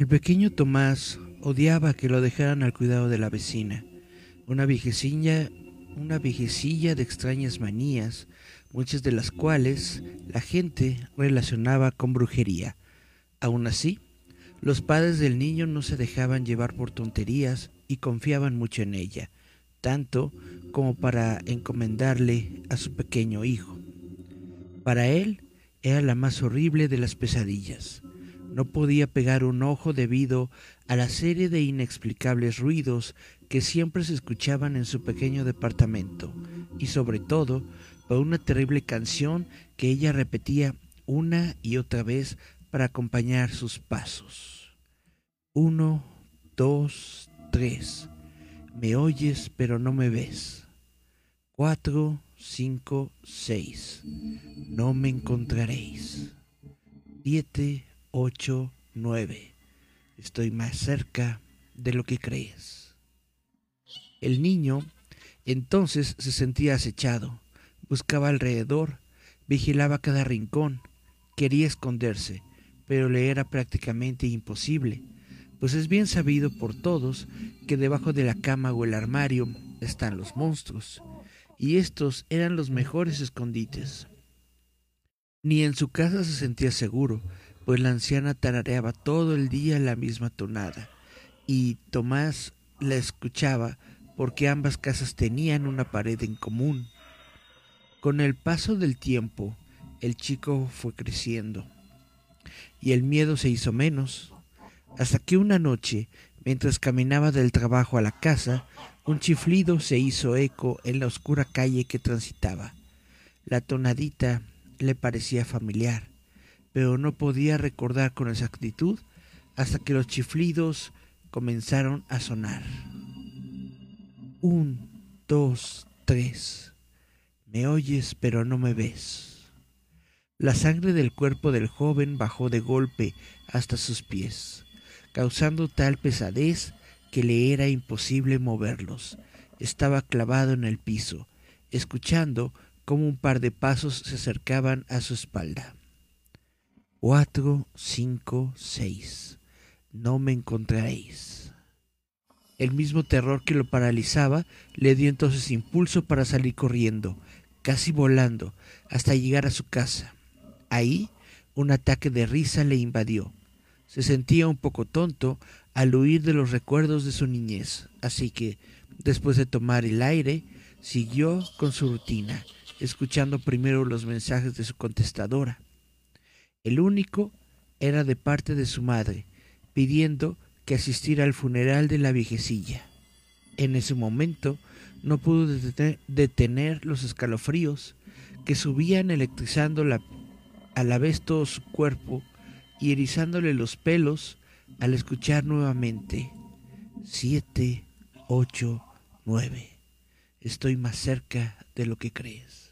El pequeño Tomás odiaba que lo dejaran al cuidado de la vecina, una viejecilla, una viejecilla de extrañas manías, muchas de las cuales la gente relacionaba con brujería. Aún así, los padres del niño no se dejaban llevar por tonterías y confiaban mucho en ella, tanto como para encomendarle a su pequeño hijo. Para él era la más horrible de las pesadillas. No podía pegar un ojo debido a la serie de inexplicables ruidos que siempre se escuchaban en su pequeño departamento y sobre todo por una terrible canción que ella repetía una y otra vez para acompañar sus pasos. Uno, dos, tres. Me oyes pero no me ves. Cuatro, cinco, seis. No me encontraréis. Siete, ocho, nueve. Estoy más cerca de lo que crees. El niño entonces se sentía acechado, buscaba alrededor, vigilaba cada rincón, quería esconderse, pero le era prácticamente imposible, pues es bien sabido por todos que debajo de la cama o el armario están los monstruos, y estos eran los mejores escondites. Ni en su casa se sentía seguro, pues la anciana tarareaba todo el día la misma tonada, y Tomás la escuchaba porque ambas casas tenían una pared en común. Con el paso del tiempo, el chico fue creciendo y el miedo se hizo menos, hasta que una noche, mientras caminaba del trabajo a la casa, un chiflido se hizo eco en la oscura calle que transitaba. La tonadita le parecía familiar, pero no podía recordar con exactitud hasta que los chiflidos comenzaron a sonar. Un, dos, tres. Me oyes pero no me ves. La sangre del cuerpo del joven bajó de golpe hasta sus pies, causando tal pesadez que le era imposible moverlos. Estaba clavado en el piso, escuchando cómo un par de pasos se acercaban a su espalda. Cuatro, cinco, seis. No me encontraréis. El mismo terror que lo paralizaba le dio entonces impulso para salir corriendo, casi volando, hasta llegar a su casa. Ahí un ataque de risa le invadió. Se sentía un poco tonto al huir de los recuerdos de su niñez, así que, después de tomar el aire, siguió con su rutina, escuchando primero los mensajes de su contestadora. El único era de parte de su madre, pidiendo que asistiera al funeral de la viejecilla. En ese momento no pudo detener los escalofríos que subían electrizando a la vez todo su cuerpo y erizándole los pelos al escuchar nuevamente siete, ocho, nueve. Estoy más cerca de lo que crees.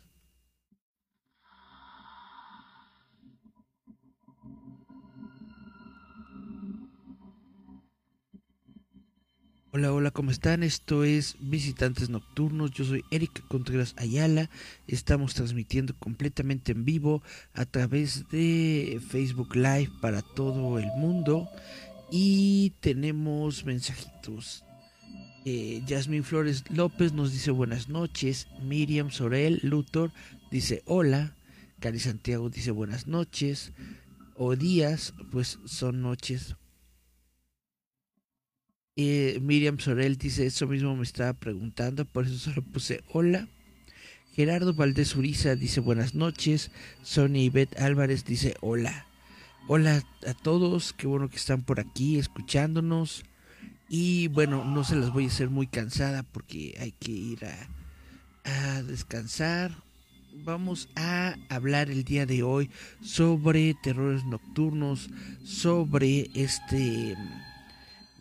Hola, hola, ¿cómo están? Esto es Visitantes Nocturnos. Yo soy Erika Contreras Ayala. Estamos transmitiendo completamente en vivo a través de Facebook Live para todo el mundo. Y tenemos mensajitos. Eh, Flores López nos dice buenas noches. Miriam Sorel Luthor dice hola. Cari Santiago dice buenas noches. O días, pues son noches eh, Miriam Sorel dice, eso mismo me estaba preguntando, por eso solo puse hola. Gerardo Valdés Uriza dice buenas noches. Sonia Ivette Álvarez dice hola. Hola a todos, qué bueno que están por aquí escuchándonos. Y bueno, no se las voy a hacer muy cansada porque hay que ir a, a descansar. Vamos a hablar el día de hoy sobre terrores nocturnos, sobre este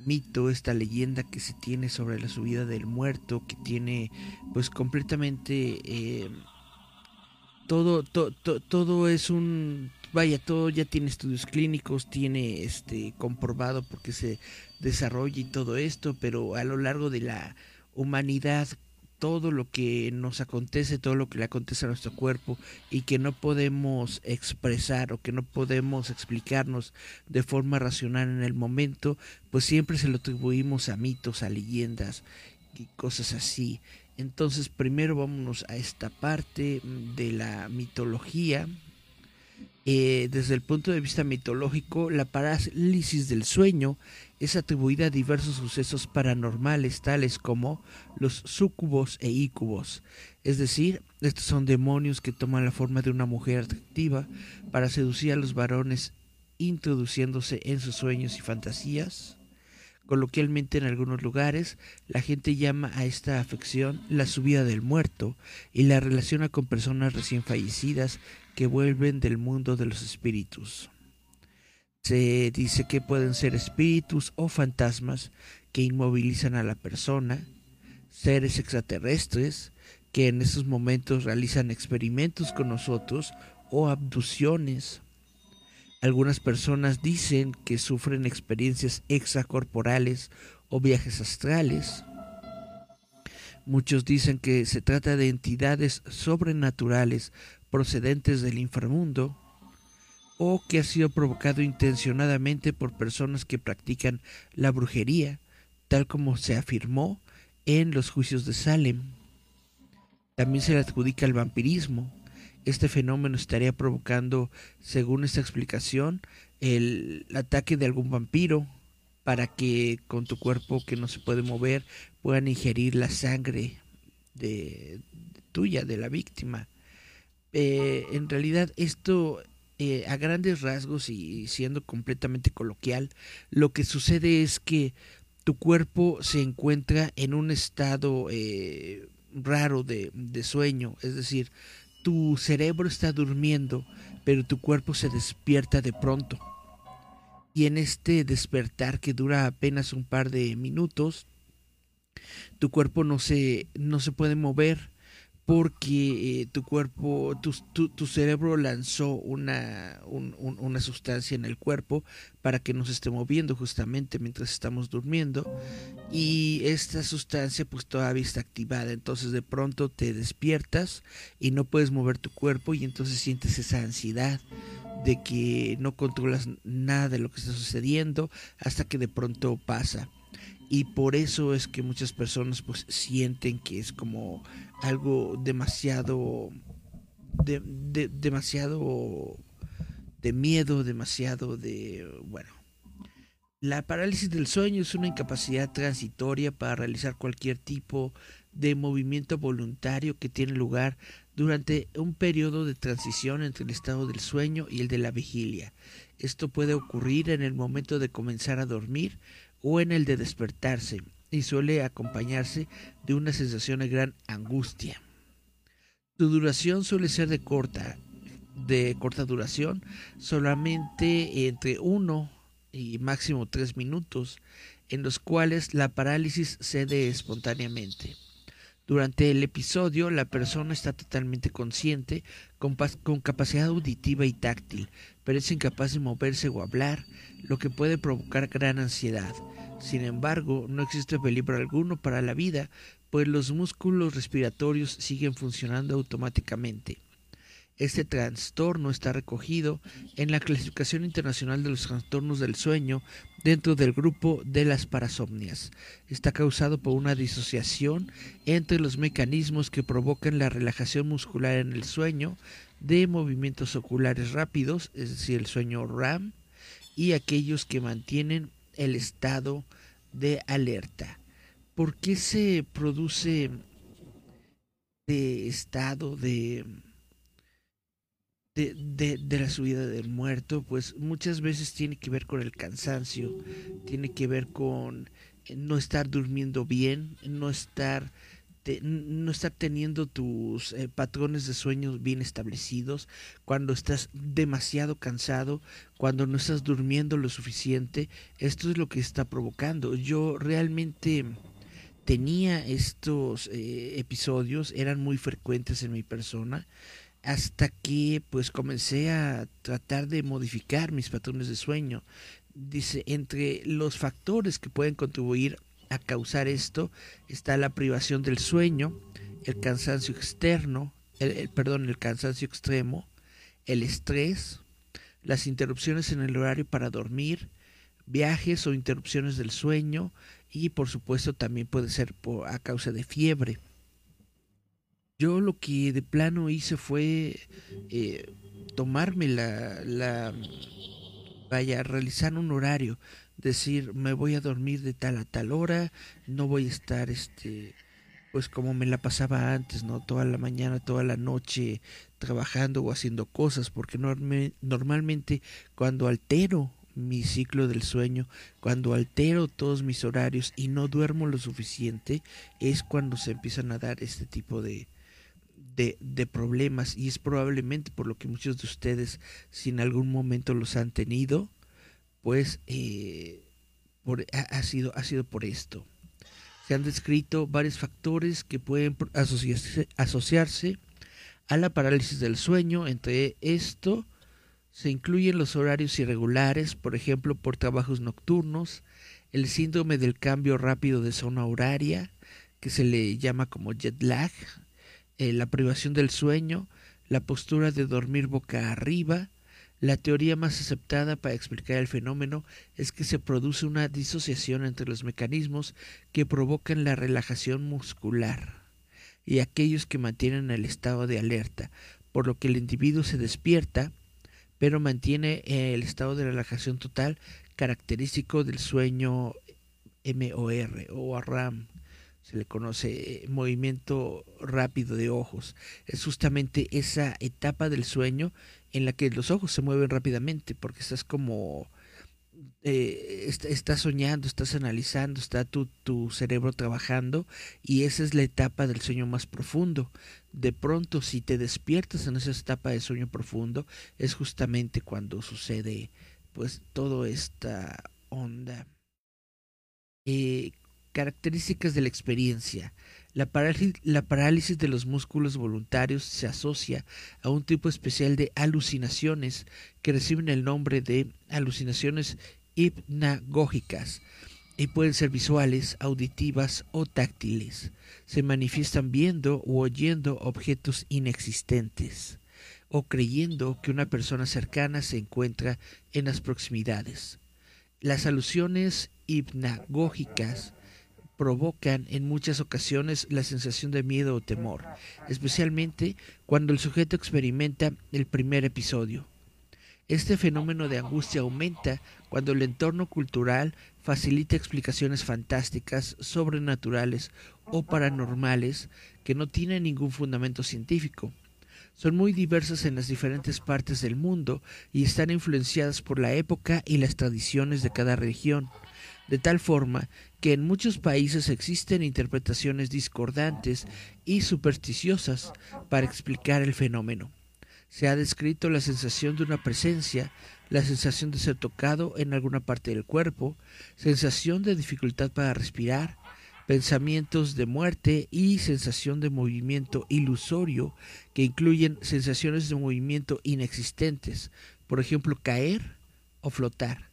mito, esta leyenda que se tiene sobre la subida del muerto, que tiene pues completamente eh, todo, todo es un vaya, todo ya tiene estudios clínicos, tiene este comprobado porque se desarrolla y todo esto, pero a lo largo de la humanidad todo lo que nos acontece, todo lo que le acontece a nuestro cuerpo y que no podemos expresar o que no podemos explicarnos de forma racional en el momento, pues siempre se lo atribuimos a mitos, a leyendas y cosas así. Entonces primero vámonos a esta parte de la mitología. Eh, desde el punto de vista mitológico, la parálisis del sueño es atribuida a diversos sucesos paranormales tales como los sucubos e ícubos. Es decir, estos son demonios que toman la forma de una mujer atractiva para seducir a los varones introduciéndose en sus sueños y fantasías. Coloquialmente en algunos lugares, la gente llama a esta afección la subida del muerto y la relaciona con personas recién fallecidas que vuelven del mundo de los espíritus. Se dice que pueden ser espíritus o fantasmas que inmovilizan a la persona, seres extraterrestres que en esos momentos realizan experimentos con nosotros o abducciones. Algunas personas dicen que sufren experiencias extracorporales o viajes astrales. Muchos dicen que se trata de entidades sobrenaturales procedentes del inframundo o que ha sido provocado intencionadamente por personas que practican la brujería, tal como se afirmó en los juicios de Salem. También se le adjudica el vampirismo. Este fenómeno estaría provocando, según esta explicación, el ataque de algún vampiro para que con tu cuerpo que no se puede mover puedan ingerir la sangre de, tuya, de la víctima. Eh, en realidad esto eh, a grandes rasgos y siendo completamente coloquial, lo que sucede es que tu cuerpo se encuentra en un estado eh, raro de, de sueño, es decir, tu cerebro está durmiendo, pero tu cuerpo se despierta de pronto. Y en este despertar que dura apenas un par de minutos, tu cuerpo no se, no se puede mover, porque eh, tu cuerpo, tu, tu, cerebro lanzó una, una sustancia en el cuerpo para que nos esté moviendo justamente mientras estamos durmiendo. Y esta sustancia pues todavía está activada, entonces de pronto te despiertas y no puedes mover tu cuerpo y entonces sientes esa ansiedad de que no controlas nada de lo que está sucediendo hasta que de pronto pasa. Y por eso es que muchas personas pues sienten que es como algo demasiado de, demasiado de miedo demasiado de bueno la parálisis del sueño es una incapacidad transitoria para realizar cualquier tipo de movimiento voluntario que tiene lugar durante un periodo de transición entre el estado del sueño y el de la vigilia. Esto puede ocurrir en el momento de comenzar a dormir o en el de despertarse y suele acompañarse de una sensación de gran angustia. Su duración suele ser de corta, de corta duración, solamente entre uno y máximo tres minutos, en los cuales la parálisis cede espontáneamente. Durante el episodio, la persona está totalmente consciente, con, capacidad auditiva y táctil, pero es incapaz de moverse o hablar, lo que puede provocar gran ansiedad. Sin embargo, no existe peligro alguno para la vida, pues los músculos respiratorios siguen funcionando automáticamente. Este trastorno está recogido en la clasificación internacional de los trastornos del sueño dentro del grupo de las parasomnias. Está causado por una disociación entre los mecanismos que provocan la relajación muscular en el sueño de movimientos oculares rápidos, es decir, el sueño RAM, y aquellos que mantienen el estado de alerta. ¿Por qué se produce de estado de, de, de, la subida del muerto? Pues muchas veces tiene que ver con el cansancio, tiene que ver con no estar durmiendo bien, no estar no estar teniendo tus eh, patrones de sueños bien establecidos, cuando estás demasiado cansado, cuando no estás durmiendo lo suficiente, esto es lo que está provocando. Yo realmente tenía estos eh, episodios, eran muy frecuentes en mi persona, hasta que pues comencé a tratar de modificar mis patrones de sueño. Dice, entre los factores que pueden contribuir a causar esto está la privación del sueño, el cansancio externo, el, perdón, el cansancio extremo, el estrés, las interrupciones en el horario para dormir, viajes o interrupciones del sueño y por supuesto también puede ser por, a causa de fiebre. Yo lo que de plano hice fue eh, tomarme la, la, vaya, realizar un horario, decir, me voy a dormir de tal a tal hora, no voy a estar, este, pues como me la pasaba antes, ¿no? Toda la mañana, toda la noche trabajando o haciendo cosas, porque normalmente cuando altero mi ciclo del sueño, cuando altero todos mis horarios y no duermo lo suficiente, es cuando se empiezan a dar este tipo de, de, problemas y es probablemente por lo que muchos de ustedes, si en algún momento los han tenido, pues eh, por, ha, sido, ha sido por esto. Se han descrito varios factores que pueden asociarse, asociarse a la parálisis del sueño. Entre esto se incluyen los horarios irregulares, por ejemplo, por trabajos nocturnos, el síndrome del cambio rápido de zona horaria, que se le llama como jet lag, eh, la privación del sueño, la postura de dormir boca arriba. La teoría más aceptada para explicar el fenómeno es que se produce una disociación entre los mecanismos que provocan la relajación muscular y aquellos que mantienen el estado de alerta, por lo que el individuo se despierta, pero mantiene el estado de relajación total característico del sueño MOR o RAM se le conoce movimiento rápido de ojos. Es justamente esa etapa del sueño en la que los ojos se mueven rápidamente, porque estás como... Eh, estás soñando, estás analizando, está tu, tu cerebro trabajando y esa es la etapa del sueño más profundo. De pronto, si te despiertas en esa etapa de sueño profundo, es justamente cuando sucede pues toda esta onda. Eh, Características de la experiencia. La parálisis, de los músculos voluntarios se asocia a un tipo especial de alucinaciones que reciben el nombre de alucinaciones hipnagógicas y pueden ser visuales, auditivas o táctiles. Se manifiestan viendo u oyendo objetos inexistentes o creyendo que una persona cercana se encuentra en las proximidades. Las alusiones hipnagógicas provocan en muchas ocasiones la sensación de miedo o temor, especialmente cuando el sujeto experimenta el primer episodio. Este fenómeno de angustia aumenta cuando el entorno cultural facilita explicaciones fantásticas, sobrenaturales o paranormales que no tienen ningún fundamento científico. Son muy diversas en las diferentes partes del mundo y están influenciadas por la época y las tradiciones de cada región de tal forma que en muchos países existen interpretaciones discordantes y supersticiosas para explicar el fenómeno. Se ha descrito la sensación de una presencia, la sensación de ser tocado en alguna parte del cuerpo, sensación de dificultad para respirar, pensamientos de muerte y sensación de movimiento ilusorio que incluyen sensaciones de movimiento inexistentes, por ejemplo caer o flotar.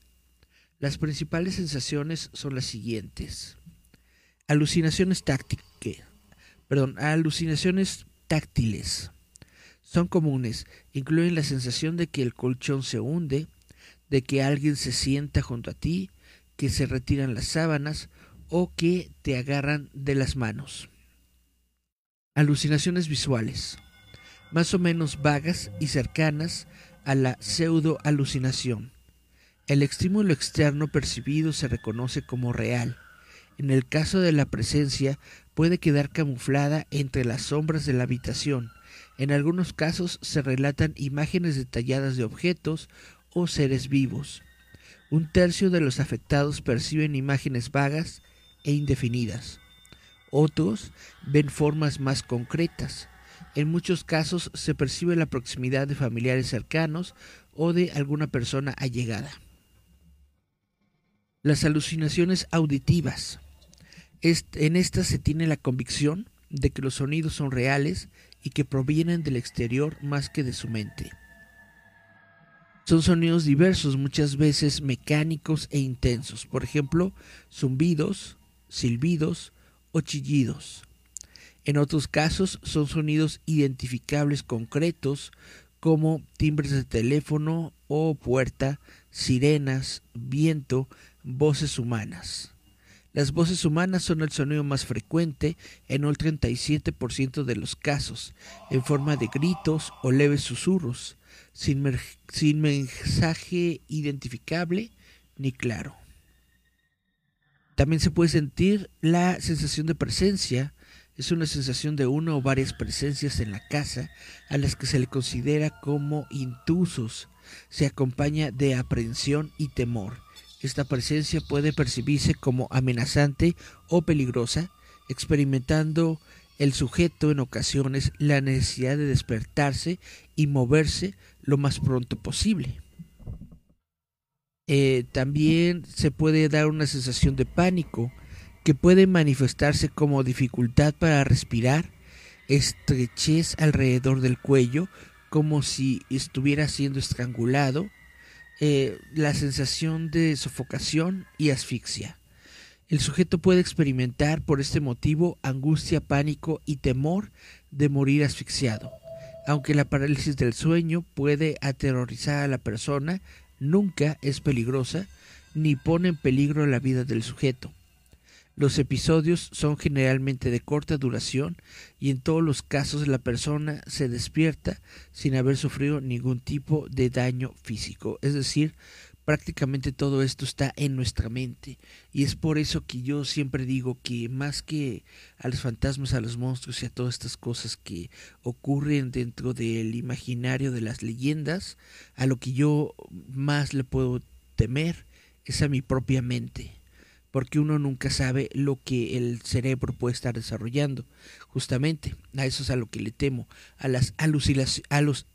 Las principales sensaciones son las siguientes. Alucinaciones alucinaciones táctiles. Son comunes, incluyen la sensación de que el colchón se hunde, de que alguien se sienta junto a ti, que se retiran las sábanas o que te agarran de las manos. Alucinaciones visuales, más o menos vagas y cercanas a la pseudo alucinación. El estímulo externo percibido se reconoce como real. En el caso de la presencia, puede quedar camuflada entre las sombras de la habitación. En algunos casos se relatan imágenes detalladas de objetos o seres vivos. Un tercio de los afectados perciben imágenes vagas e indefinidas. Otros ven formas más concretas. En muchos casos se percibe la proximidad de familiares cercanos o de alguna persona allegada. Las alucinaciones auditivas. En estas se tiene la convicción de que los sonidos son reales y que provienen del exterior más que de su mente. Son sonidos diversos, muchas veces mecánicos e intensos, por ejemplo, zumbidos, silbidos o chillidos. En otros casos son sonidos identificables concretos como timbres de teléfono o puerta, sirenas, viento, voces humanas. Las voces humanas son el sonido más frecuente en un 37% de los casos, en forma de gritos o leves susurros, sin, sin mensaje identificable ni claro. También se puede sentir la sensación de presencia, es una sensación de una o varias presencias en la casa a las que se le considera como intrusos. Se acompaña de aprehensión y temor. Esta presencia puede percibirse como amenazante o peligrosa, experimentando el sujeto en ocasiones la necesidad de despertarse y moverse lo más pronto posible. Eh, también se puede dar una sensación de pánico que puede manifestarse como dificultad para respirar, estrechez alrededor del cuello, como si estuviera siendo estrangulado, eh, la sensación de sofocación y asfixia. El sujeto puede experimentar por este motivo angustia, pánico y temor de morir asfixiado. Aunque la parálisis del sueño puede aterrorizar a la persona, nunca es peligrosa ni pone en peligro la vida del sujeto. Los episodios son generalmente de corta duración y en todos los casos la persona se despierta sin haber sufrido ningún tipo de daño físico. Es decir, prácticamente todo esto está en nuestra mente y es por eso que yo siempre digo que más que a los fantasmas, a los monstruos y a todas estas cosas que ocurren dentro del imaginario de las leyendas, a lo que yo más le puedo temer es a mi propia mente porque uno nunca sabe lo que el cerebro puede estar desarrollando. Justamente, a eso es a lo que le temo, a las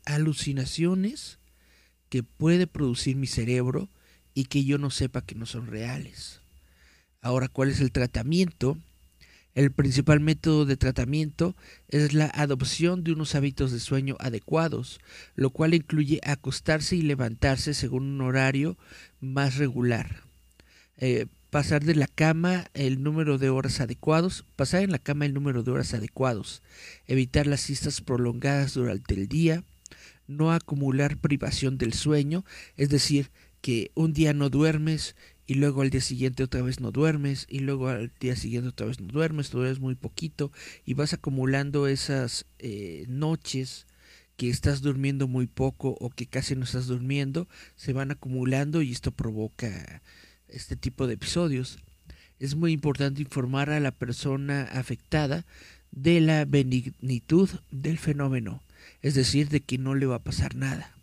alucinaciones que puede producir mi cerebro y que yo no sepa que no son reales. Ahora, ¿cuál es el tratamiento? El principal método de tratamiento es la adopción de unos hábitos de sueño adecuados, lo cual incluye acostarse y levantarse según un horario más regular. Eh, pasar de la cama el número de horas adecuados, pasar en la cama el número de horas adecuados, evitar las siestas prolongadas durante el día, no acumular privación del sueño, es decir, que un día no duermes y luego al día siguiente otra vez no duermes y luego al día siguiente otra vez no duermes, duermes muy poquito y vas acumulando esas eh, noches que estás durmiendo muy poco o que casi no estás durmiendo, se van acumulando y esto provoca este tipo de episodios, es muy importante informar a la persona afectada de la benignitud del fenómeno, es decir, de que no le va a pasar nada.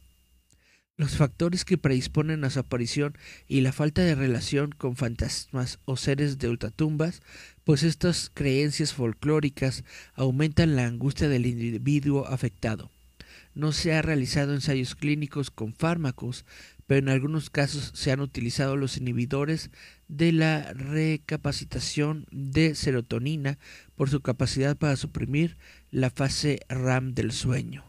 Los factores que predisponen a su aparición y la falta de relación con fantasmas o seres de ultratumbas, pues estas creencias folclóricas aumentan la angustia del individuo afectado. No se ha realizado ensayos clínicos con fármacos pero en algunos casos se han utilizado los inhibidores de la recapacitación de serotonina por su capacidad para suprimir la fase RAM del sueño.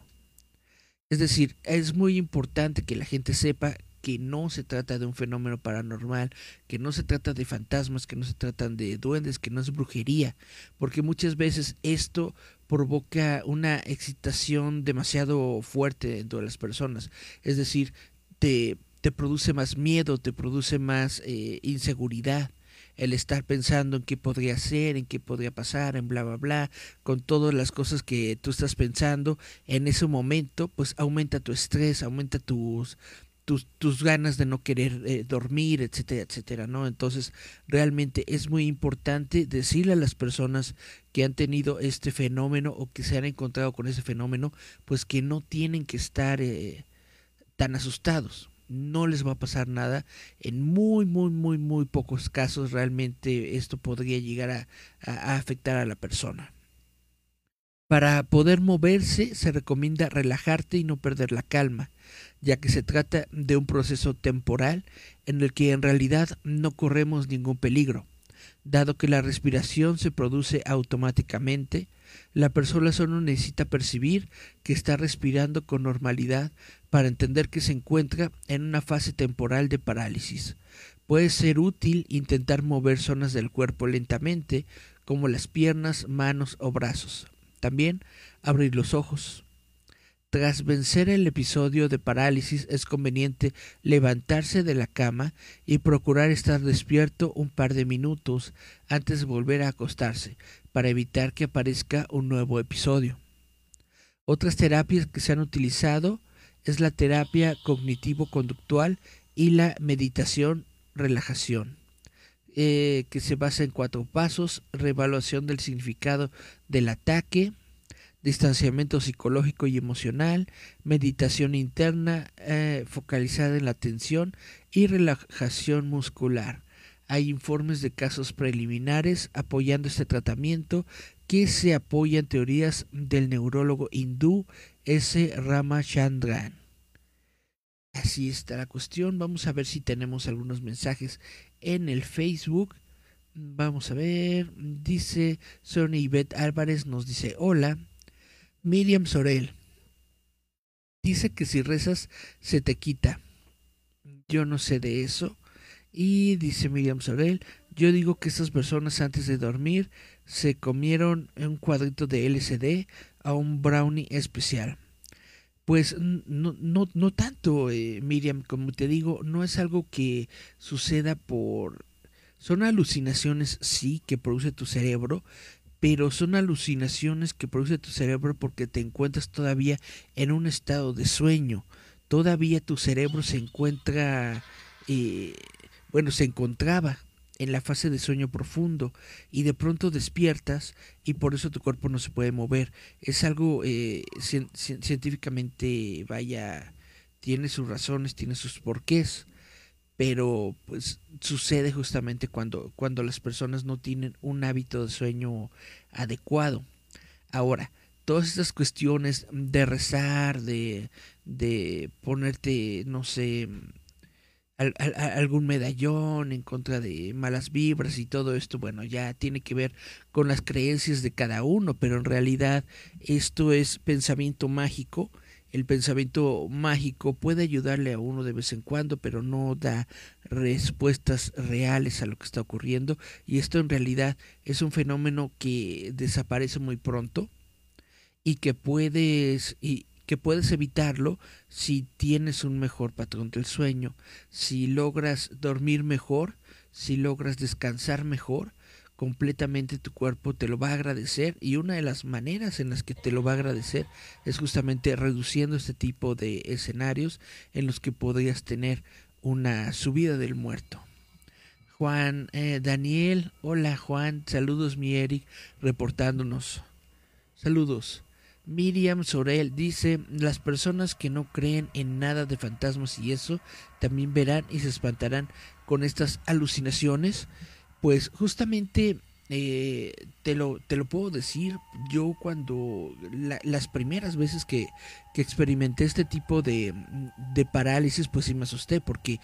Es decir, es muy importante que la gente sepa que no se trata de un fenómeno paranormal, que no se trata de fantasmas, que no se tratan de duendes, que no es brujería, porque muchas veces esto provoca una excitación demasiado fuerte dentro de las personas. Es decir, te te produce más miedo, te produce más eh, inseguridad el estar pensando en qué podría ser, en qué podría pasar, en bla, bla, bla, con todas las cosas que tú estás pensando en ese momento, pues aumenta tu estrés, aumenta tus, tus, tus ganas de no querer eh, dormir, etcétera, etcétera, ¿no? Entonces, realmente es muy importante decirle a las personas que han tenido este fenómeno o que se han encontrado con ese fenómeno, pues que no tienen que estar eh, tan asustados no les va a pasar nada. En muy, muy, muy, muy pocos casos realmente esto podría llegar a, afectar a la persona. Para poder moverse se recomienda relajarte y no perder la calma, ya que se trata de un proceso temporal en el que en realidad no corremos ningún peligro. Dado que la respiración se produce automáticamente, la persona solo necesita percibir que está respirando con normalidad para entender que se encuentra en una fase temporal de parálisis. Puede ser útil intentar mover zonas del cuerpo lentamente, como las piernas, manos o brazos. También abrir los ojos. Tras vencer el episodio de parálisis es conveniente levantarse de la cama y procurar estar despierto un par de minutos antes de volver a acostarse para evitar que aparezca un nuevo episodio. Otras terapias que se han utilizado es la terapia cognitivo-conductual y la meditación relajación, eh, que se basa en cuatro pasos, reevaluación del significado del ataque, distanciamiento psicológico y emocional, meditación interna eh, focalizada en la atención y relajación muscular. Hay informes de casos preliminares apoyando este tratamiento que se apoyan teorías del neurólogo hindú S. Ramachandran. Así está la cuestión. Vamos a ver si tenemos algunos mensajes en el Facebook. Vamos a ver. Dice Sony Beth Álvarez, nos dice hola. Miriam Sorel. Dice que si rezas se te quita. Yo no sé de eso. Y dice Miriam Sorel, yo digo que estas personas antes de dormir se comieron un cuadrito de LCD a un brownie especial. Pues no, no, no tanto, eh, Miriam, como te digo, no es algo que suceda por... Son alucinaciones, sí, que produce tu cerebro, pero son alucinaciones que produce tu cerebro porque te encuentras todavía en un estado de sueño. Todavía tu cerebro se encuentra, eh, bueno, se encontraba en la fase de sueño profundo y de pronto despiertas y por eso tu cuerpo no se puede mover. Es algo eh, científicamente, vaya, tiene sus razones, tiene sus porqués, pero pues sucede justamente cuando, cuando las personas no tienen un hábito de sueño adecuado. Ahora, todas estas cuestiones de rezar, de, de ponerte, no sé, algún medallón en contra de malas vibras y todo esto, bueno, ya tiene que ver con las creencias de cada uno, pero en realidad esto es pensamiento mágico. El pensamiento mágico puede ayudarle a uno de vez en cuando, pero no da respuestas reales a lo que está ocurriendo. Y esto en realidad es un fenómeno que desaparece muy pronto y que puedes que puedes evitarlo si tienes un mejor patrón del sueño, si logras dormir mejor, si logras descansar mejor, completamente tu cuerpo te lo va a agradecer y una de las maneras en las que te lo va a agradecer es justamente reduciendo este tipo de escenarios en los que podrías tener una subida del muerto. Juan eh, Daniel, hola Juan, saludos mi Eric, reportándonos. Saludos. Miriam Sorel dice, las personas que no creen en nada de fantasmas y eso, también verán y se espantarán con estas alucinaciones. Pues justamente eh, te, lo, te lo puedo decir, yo cuando las primeras veces que, que experimenté este tipo de, de parálisis, pues sí me asusté porque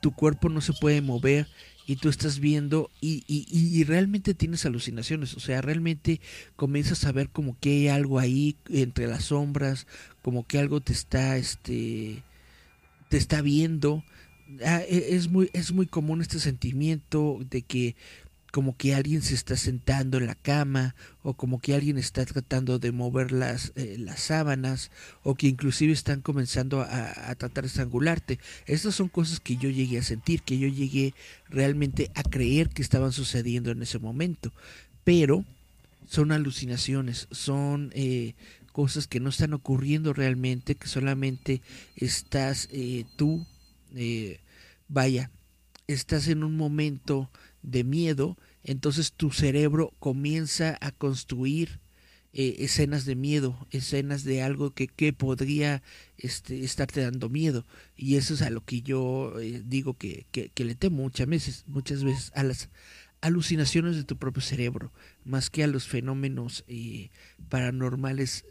tu cuerpo no se puede mover y tú estás viendo y, y, y, realmente tienes alucinaciones, o sea, realmente comienzas a ver como que hay algo ahí entre las sombras, como que algo te está, este, te está viendo. Ah, e, es muy, es muy común este sentimiento de que como que alguien se está sentando en la cama o como que alguien está tratando de mover las, eh, las sábanas o que inclusive están comenzando a, a, tratar de estrangularte. Estas son cosas que yo llegué a sentir, que yo llegué realmente a creer que estaban sucediendo en ese momento. Pero son alucinaciones, son eh, cosas que no están ocurriendo realmente, que solamente estás eh, tú, vaya, estás en un momento de miedo entonces tu cerebro comienza a construir eh, escenas de miedo, escenas de algo que, que podría este, estarte dando miedo. Y eso es a lo que yo eh, digo que, que, le temo muchas veces, muchas veces a las alucinaciones de tu propio cerebro, más que a los fenómenos eh, paranormales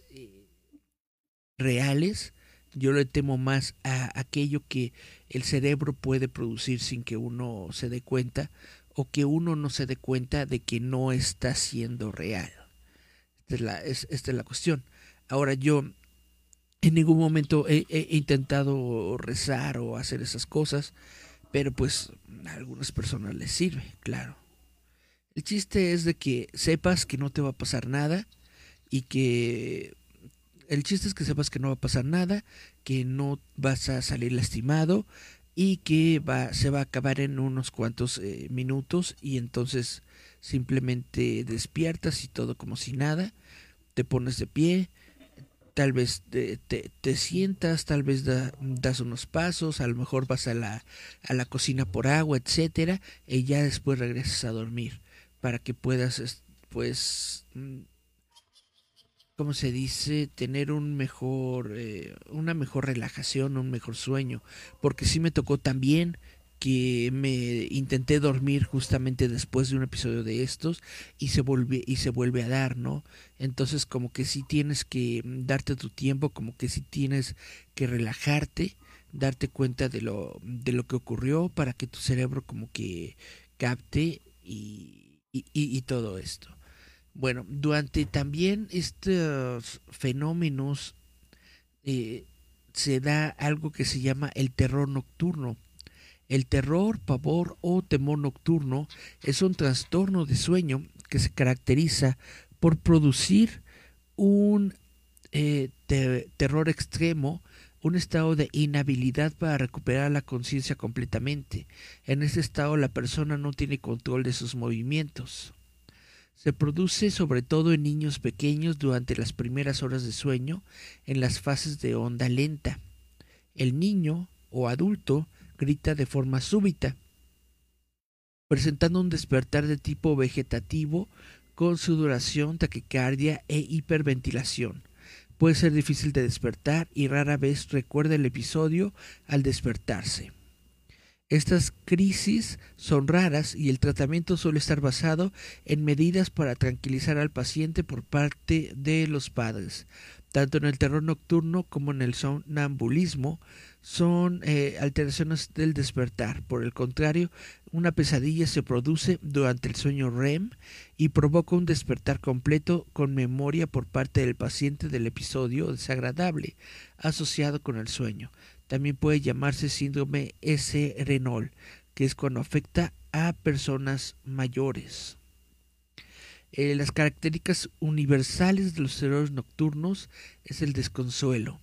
reales. Yo le temo más a aquello que el cerebro puede producir sin que uno se dé cuenta o que uno no se dé cuenta de que no está siendo real. Esta es la, esta es la cuestión. Ahora yo en ningún momento he, intentado rezar o hacer esas cosas, pero pues a algunas personas les sirve, claro. El chiste es de que sepas que no te va a pasar nada y que el chiste es que sepas que no va a pasar nada, que no vas a salir lastimado y que va, se va a acabar en unos cuantos eh, minutos y entonces simplemente despiertas y todo como si nada, te pones de pie, tal vez te, te, sientas, tal vez das unos pasos, a lo mejor vas a la, a la cocina por agua, etcétera, y ya después regresas a dormir para que puedas pues mm, ¿cómo se dice? Tener un mejor, eh, una mejor relajación, un mejor sueño. Porque sí me tocó también que me intenté dormir justamente después de un episodio de estos y se vuelve y se vuelve a dar, ¿no? Entonces como que sí tienes que darte tu tiempo, como que sí tienes que relajarte, darte cuenta de lo de lo que ocurrió para que tu cerebro como que capte y, y, y todo esto. Bueno, durante también estos fenómenos eh, se da algo que se llama el terror nocturno. El terror, pavor o temor nocturno es un trastorno de sueño que se caracteriza por producir un eh, terror extremo, un estado de inhabilidad para recuperar la conciencia completamente. En ese estado la persona no tiene control de sus movimientos. Se produce sobre todo en niños pequeños durante las primeras horas de sueño, en las fases de onda lenta. El niño o adulto grita de forma súbita, presentando un despertar de tipo vegetativo con sudoración, taquicardia e hiperventilación. Puede ser difícil de despertar y rara vez recuerda el episodio al despertarse. Estas crisis son raras y el tratamiento suele estar basado en medidas para tranquilizar al paciente por parte de los padres. Tanto en el terror nocturno como en el sonambulismo son eh, alteraciones del despertar. Por el contrario, una pesadilla se produce durante el sueño REM y provoca un despertar completo con memoria por parte del paciente del episodio desagradable asociado con el sueño. También puede llamarse síndrome S-Renol, que es cuando afecta a personas mayores. Eh, las características universales de los terrores nocturnos es el desconsuelo.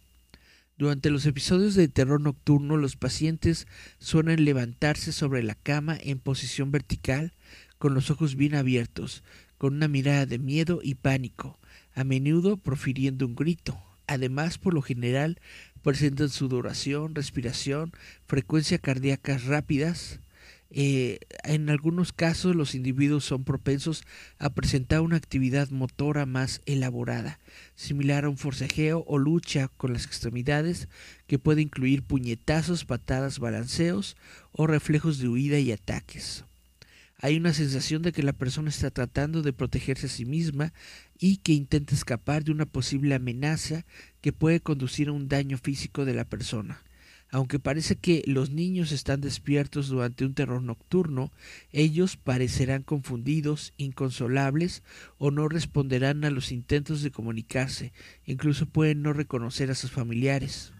Durante los episodios de terror nocturno, los pacientes suelen levantarse sobre la cama en posición vertical, con los ojos bien abiertos, con una mirada de miedo y pánico, a menudo profiriendo un grito. Además, por lo general, presentan sudoración, respiración, frecuencia cardíacas rápidas. Eh, en algunos casos los individuos son propensos a presentar una actividad motora más elaborada, similar a un forcejeo o lucha con las extremidades, que puede incluir puñetazos, patadas, balanceos o reflejos de huida y ataques. Hay una sensación de que la persona está tratando de protegerse a sí misma y que intenta escapar de una posible amenaza que puede conducir a un daño físico de la persona. Aunque parece que los niños están despiertos durante un terror nocturno, ellos parecerán confundidos, inconsolables o no responderán a los intentos de comunicarse, incluso pueden no reconocer a sus familiares.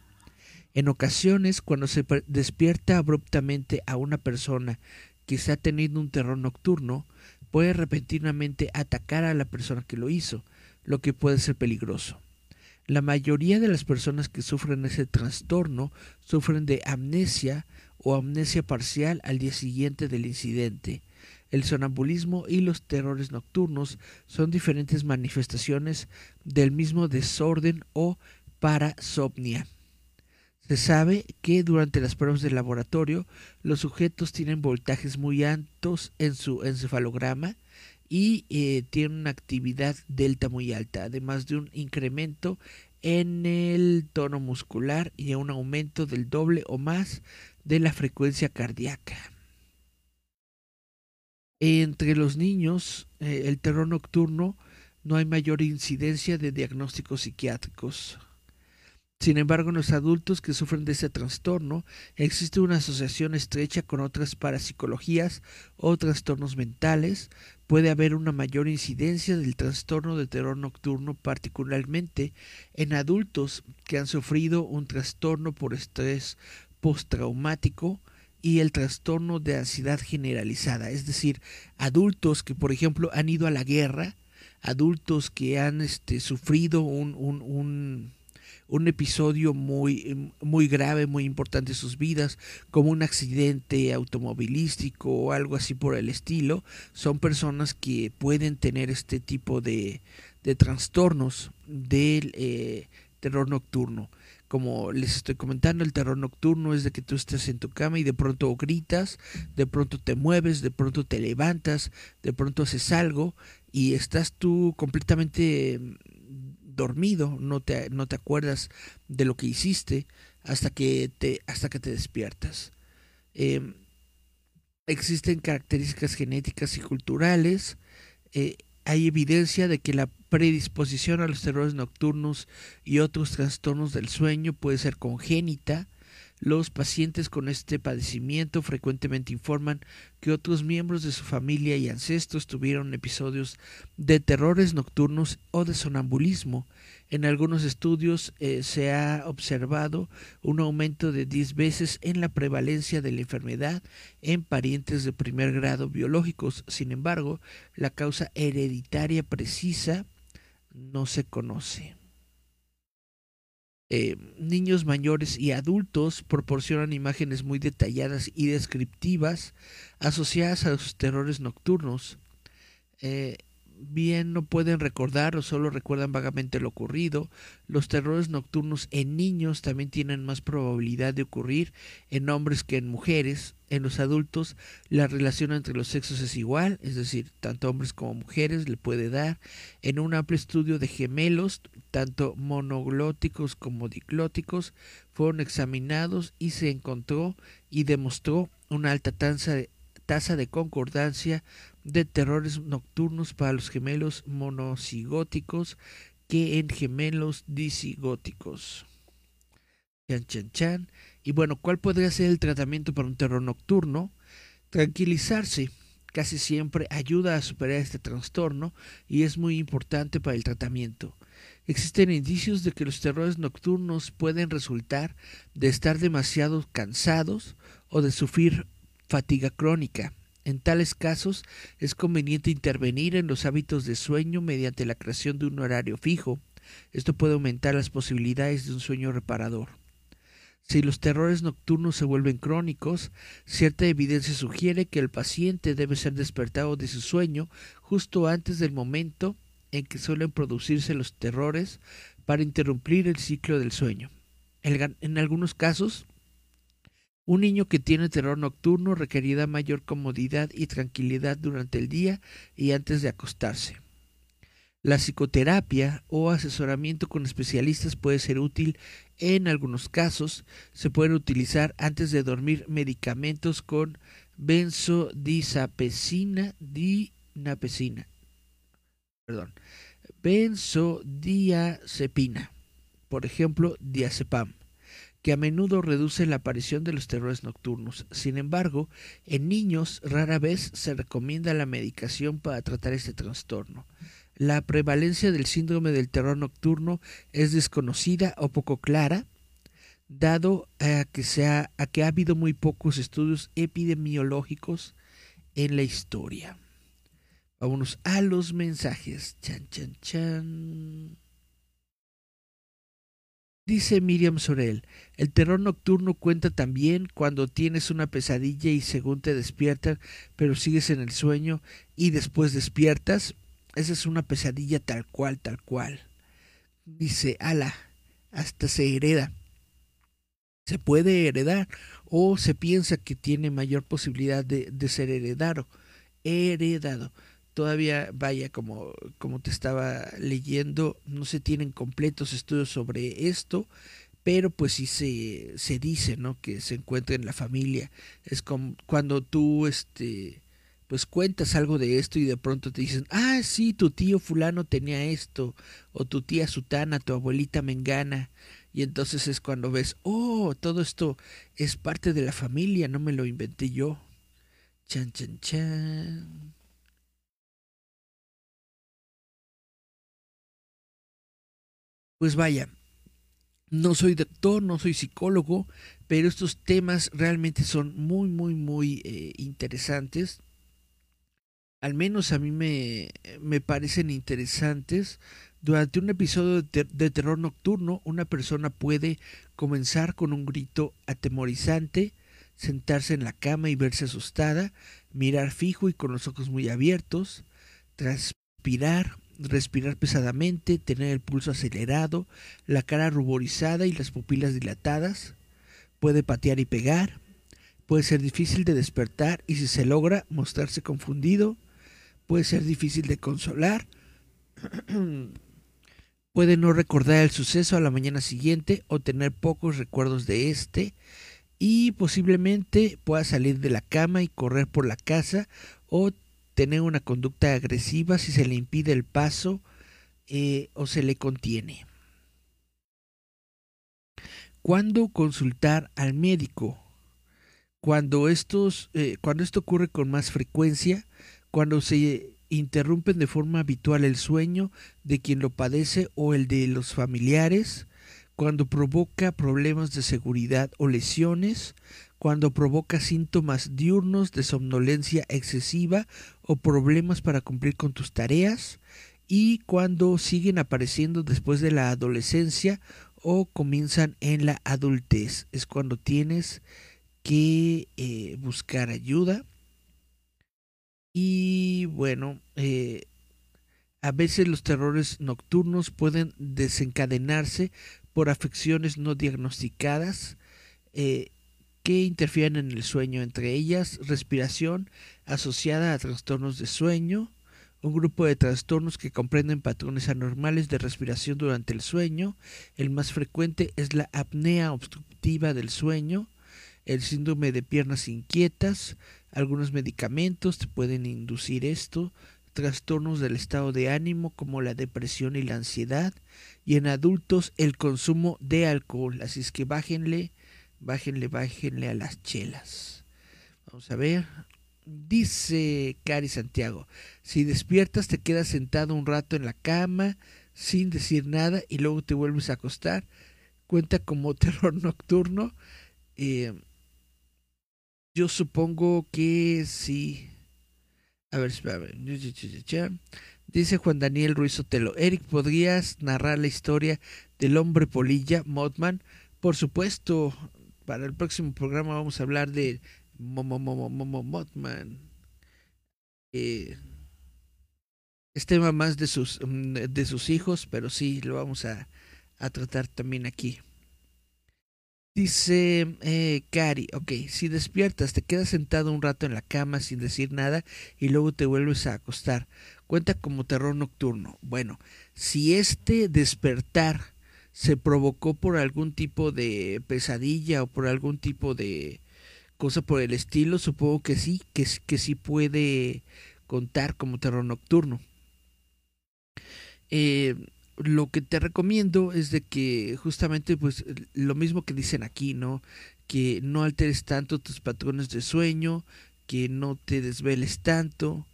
En ocasiones, cuando se despierta abruptamente a una persona que está teniendo un terror nocturno, puede repentinamente atacar a la persona que lo hizo, lo que puede ser peligroso. La mayoría de las personas que sufren ese trastorno sufren de amnesia o amnesia parcial al día siguiente del incidente. El sonambulismo y los terrores nocturnos son diferentes manifestaciones del mismo desorden o parasomnia. Se sabe que durante las pruebas de laboratorio los sujetos tienen voltajes muy altos en su encefalograma y eh, tienen una actividad delta muy alta, además de un incremento en el tono muscular y un aumento del doble o más de la frecuencia cardíaca. Entre los niños, eh, el terror nocturno no hay mayor incidencia de diagnósticos psiquiátricos. Sin embargo, en los adultos que sufren de este trastorno existe una asociación estrecha con otras parapsicologías o trastornos mentales. Puede haber una mayor incidencia del trastorno de terror nocturno, particularmente en adultos que han sufrido un trastorno por estrés postraumático y el trastorno de ansiedad generalizada, es decir, adultos que por ejemplo han ido a la guerra, adultos que han este, sufrido un, un, un, episodio muy, muy grave, muy importante en sus vidas, como un accidente automovilístico o algo así por el estilo, son personas que pueden tener este tipo de, de trastornos del eh, terror nocturno. Como les estoy comentando, el terror nocturno es de que tú estés en tu cama y de pronto gritas, de pronto te mueves, de pronto te levantas, de pronto haces algo y estás tú completamente dormido, no te, no te acuerdas de lo que hiciste hasta que te, hasta que te despiertas. Em, existen características genéticas y culturales. Eh, hay evidencia de que la predisposición a los terrores nocturnos y otros trastornos del sueño puede ser congénita. Los pacientes con este padecimiento frecuentemente informan que otros miembros de su familia y ancestros tuvieron episodios de terrores nocturnos o de sonambulismo. En algunos estudios eh, se ha observado un aumento de 10 veces en la prevalencia de la enfermedad en parientes de primer grado biológicos. Sin embargo, la causa hereditaria precisa no se conoce. Eh, niños mayores y adultos proporcionan imágenes muy detalladas y descriptivas asociadas a los terrores nocturnos. Eh, bien no pueden recordar o solo recuerdan vagamente lo ocurrido. Los terrores nocturnos en niños también tienen más probabilidad de ocurrir en hombres que en mujeres. En los adultos la relación entre los sexos es igual, es decir, tanto hombres como mujeres le puede dar. En un amplio estudio de gemelos, tanto monoglóticos como diglóticos fueron examinados y se encontró y demostró una alta tasa de, tasa de concordancia de terrores nocturnos para los gemelos monocigóticos que en gemelos disigóticos. Chan, chan, chan. Y bueno, ¿cuál podría ser el tratamiento para un terror nocturno? Tranquilizarse. Casi siempre ayuda a superar este trastorno y es muy importante para el tratamiento. Existen indicios de que los terrores nocturnos pueden resultar de estar demasiado cansados o de sufrir fatiga crónica. En tales casos es conveniente intervenir en los hábitos de sueño mediante la creación de un horario fijo. Esto puede aumentar las posibilidades de un sueño reparador. Si los terrores nocturnos se vuelven crónicos, cierta evidencia sugiere que el paciente debe ser despertado de su sueño justo antes del momento en que suelen producirse los terrores para interrumpir el ciclo del sueño. En algunos casos, un niño que tiene terror nocturno requerirá mayor comodidad y tranquilidad durante el día y antes de acostarse. La psicoterapia o asesoramiento con especialistas puede ser útil en algunos casos. Se pueden utilizar antes de dormir medicamentos con benzodiazepina, dinapecina. Perdón. Benzodiazepina. Por ejemplo, diazepam que a menudo reduce la aparición de los terrores nocturnos. Sin embargo, en niños rara vez se recomienda la medicación para tratar este trastorno. La prevalencia del síndrome del terror nocturno es desconocida o poco clara, dado a que, a que ha habido muy pocos estudios epidemiológicos en la historia. Vámonos a los mensajes. Chan, chan, chan. Dice Miriam Sorel, el terror nocturno cuenta también cuando tienes una pesadilla y según te despiertan, pero sigues en el sueño y después despiertas. Esa es una pesadilla tal cual, tal cual. Dice, ala, hasta se hereda. Se puede heredar o se piensa que tiene mayor posibilidad de, de ser heredado. Heredado todavía vaya como, como te estaba leyendo, no se tienen completos estudios sobre esto, pero pues sí se, se dice, ¿no? Que se encuentra en la familia. Es como cuando tú, este, pues cuentas algo de esto y de pronto te dicen, ah, sí, tu tío fulano tenía esto, o tu tía sutana, tu abuelita mengana. Y entonces es cuando ves, oh, todo esto es parte de la familia, no me lo inventé yo. Chan, chan, chan. Pues vaya, No soy doctor, no soy psicólogo, pero estos temas realmente son muy, muy, muy eh, interesantes. Al menos a mí me, me parecen interesantes. Durante un episodio de, terror nocturno, una persona puede comenzar con un grito atemorizante, sentarse en la cama y verse asustada, mirar fijo y con los ojos muy abiertos, transpirar, respirar pesadamente, tener el pulso acelerado, la cara ruborizada y las pupilas dilatadas, puede patear y pegar, puede ser difícil de despertar y si se logra mostrarse confundido, puede ser difícil de consolar, puede no recordar el suceso a la mañana siguiente o tener pocos recuerdos de este. Y posiblemente pueda salir de la cama y correr por la casa o tener una conducta agresiva si se le impide el paso eh, o se le contiene. ¿Cuándo consultar al médico? Cuando, estos, eh, cuando esto ocurre con más frecuencia, cuando se interrumpen de forma habitual el sueño de quien lo padece o el de los familiares, cuando provoca problemas de seguridad o lesiones, cuando provoca síntomas diurnos de somnolencia excesiva o problemas para cumplir con tus tareas y cuando siguen apareciendo después de la adolescencia o comienzan en la adultez. Es cuando tienes que eh, buscar ayuda. Y bueno, eh, a veces los terrores nocturnos pueden desencadenarse por afecciones no diagnosticadas. Eh, que interfieren en el sueño, entre ellas respiración asociada a trastornos de sueño, un grupo de trastornos que comprenden patrones anormales de respiración durante el sueño. El más frecuente es la apnea obstructiva del sueño, el síndrome de piernas inquietas. Algunos medicamentos pueden inducir esto, trastornos del estado de ánimo como la depresión y la ansiedad, y en adultos el consumo de alcohol. Así es que bájenle Bájenle, bájenle a las chelas. Vamos a ver. Dice Cari Santiago, si despiertas te quedas sentado un rato en la cama sin decir nada y luego te vuelves a acostar. Cuenta como terror nocturno. Eh, yo supongo que sí. A ver, espera. Dice Juan Daniel Ruiz Otelo. Eric, ¿podrías narrar la historia del hombre polilla, Modman? Por supuesto, para el próximo programa vamos a hablar de Mothman. Eh, es tema más de sus, mm, de sus hijos, pero sí lo vamos a, a tratar también aquí. Dice eh, Cari, ok, si despiertas, te quedas sentado un rato en la cama sin decir nada y luego te vuelves a acostar. Cuenta como terror nocturno. Bueno, si este despertar se provocó por algún tipo de pesadilla o por algún tipo de cosa por el estilo, supongo que sí, que, que sí puede contar como terror nocturno. Eh, lo que te recomiendo es de que justamente pues lo mismo que dicen aquí, ¿no? Que no alteres tanto tus patrones de sueño, que no te desveles tanto.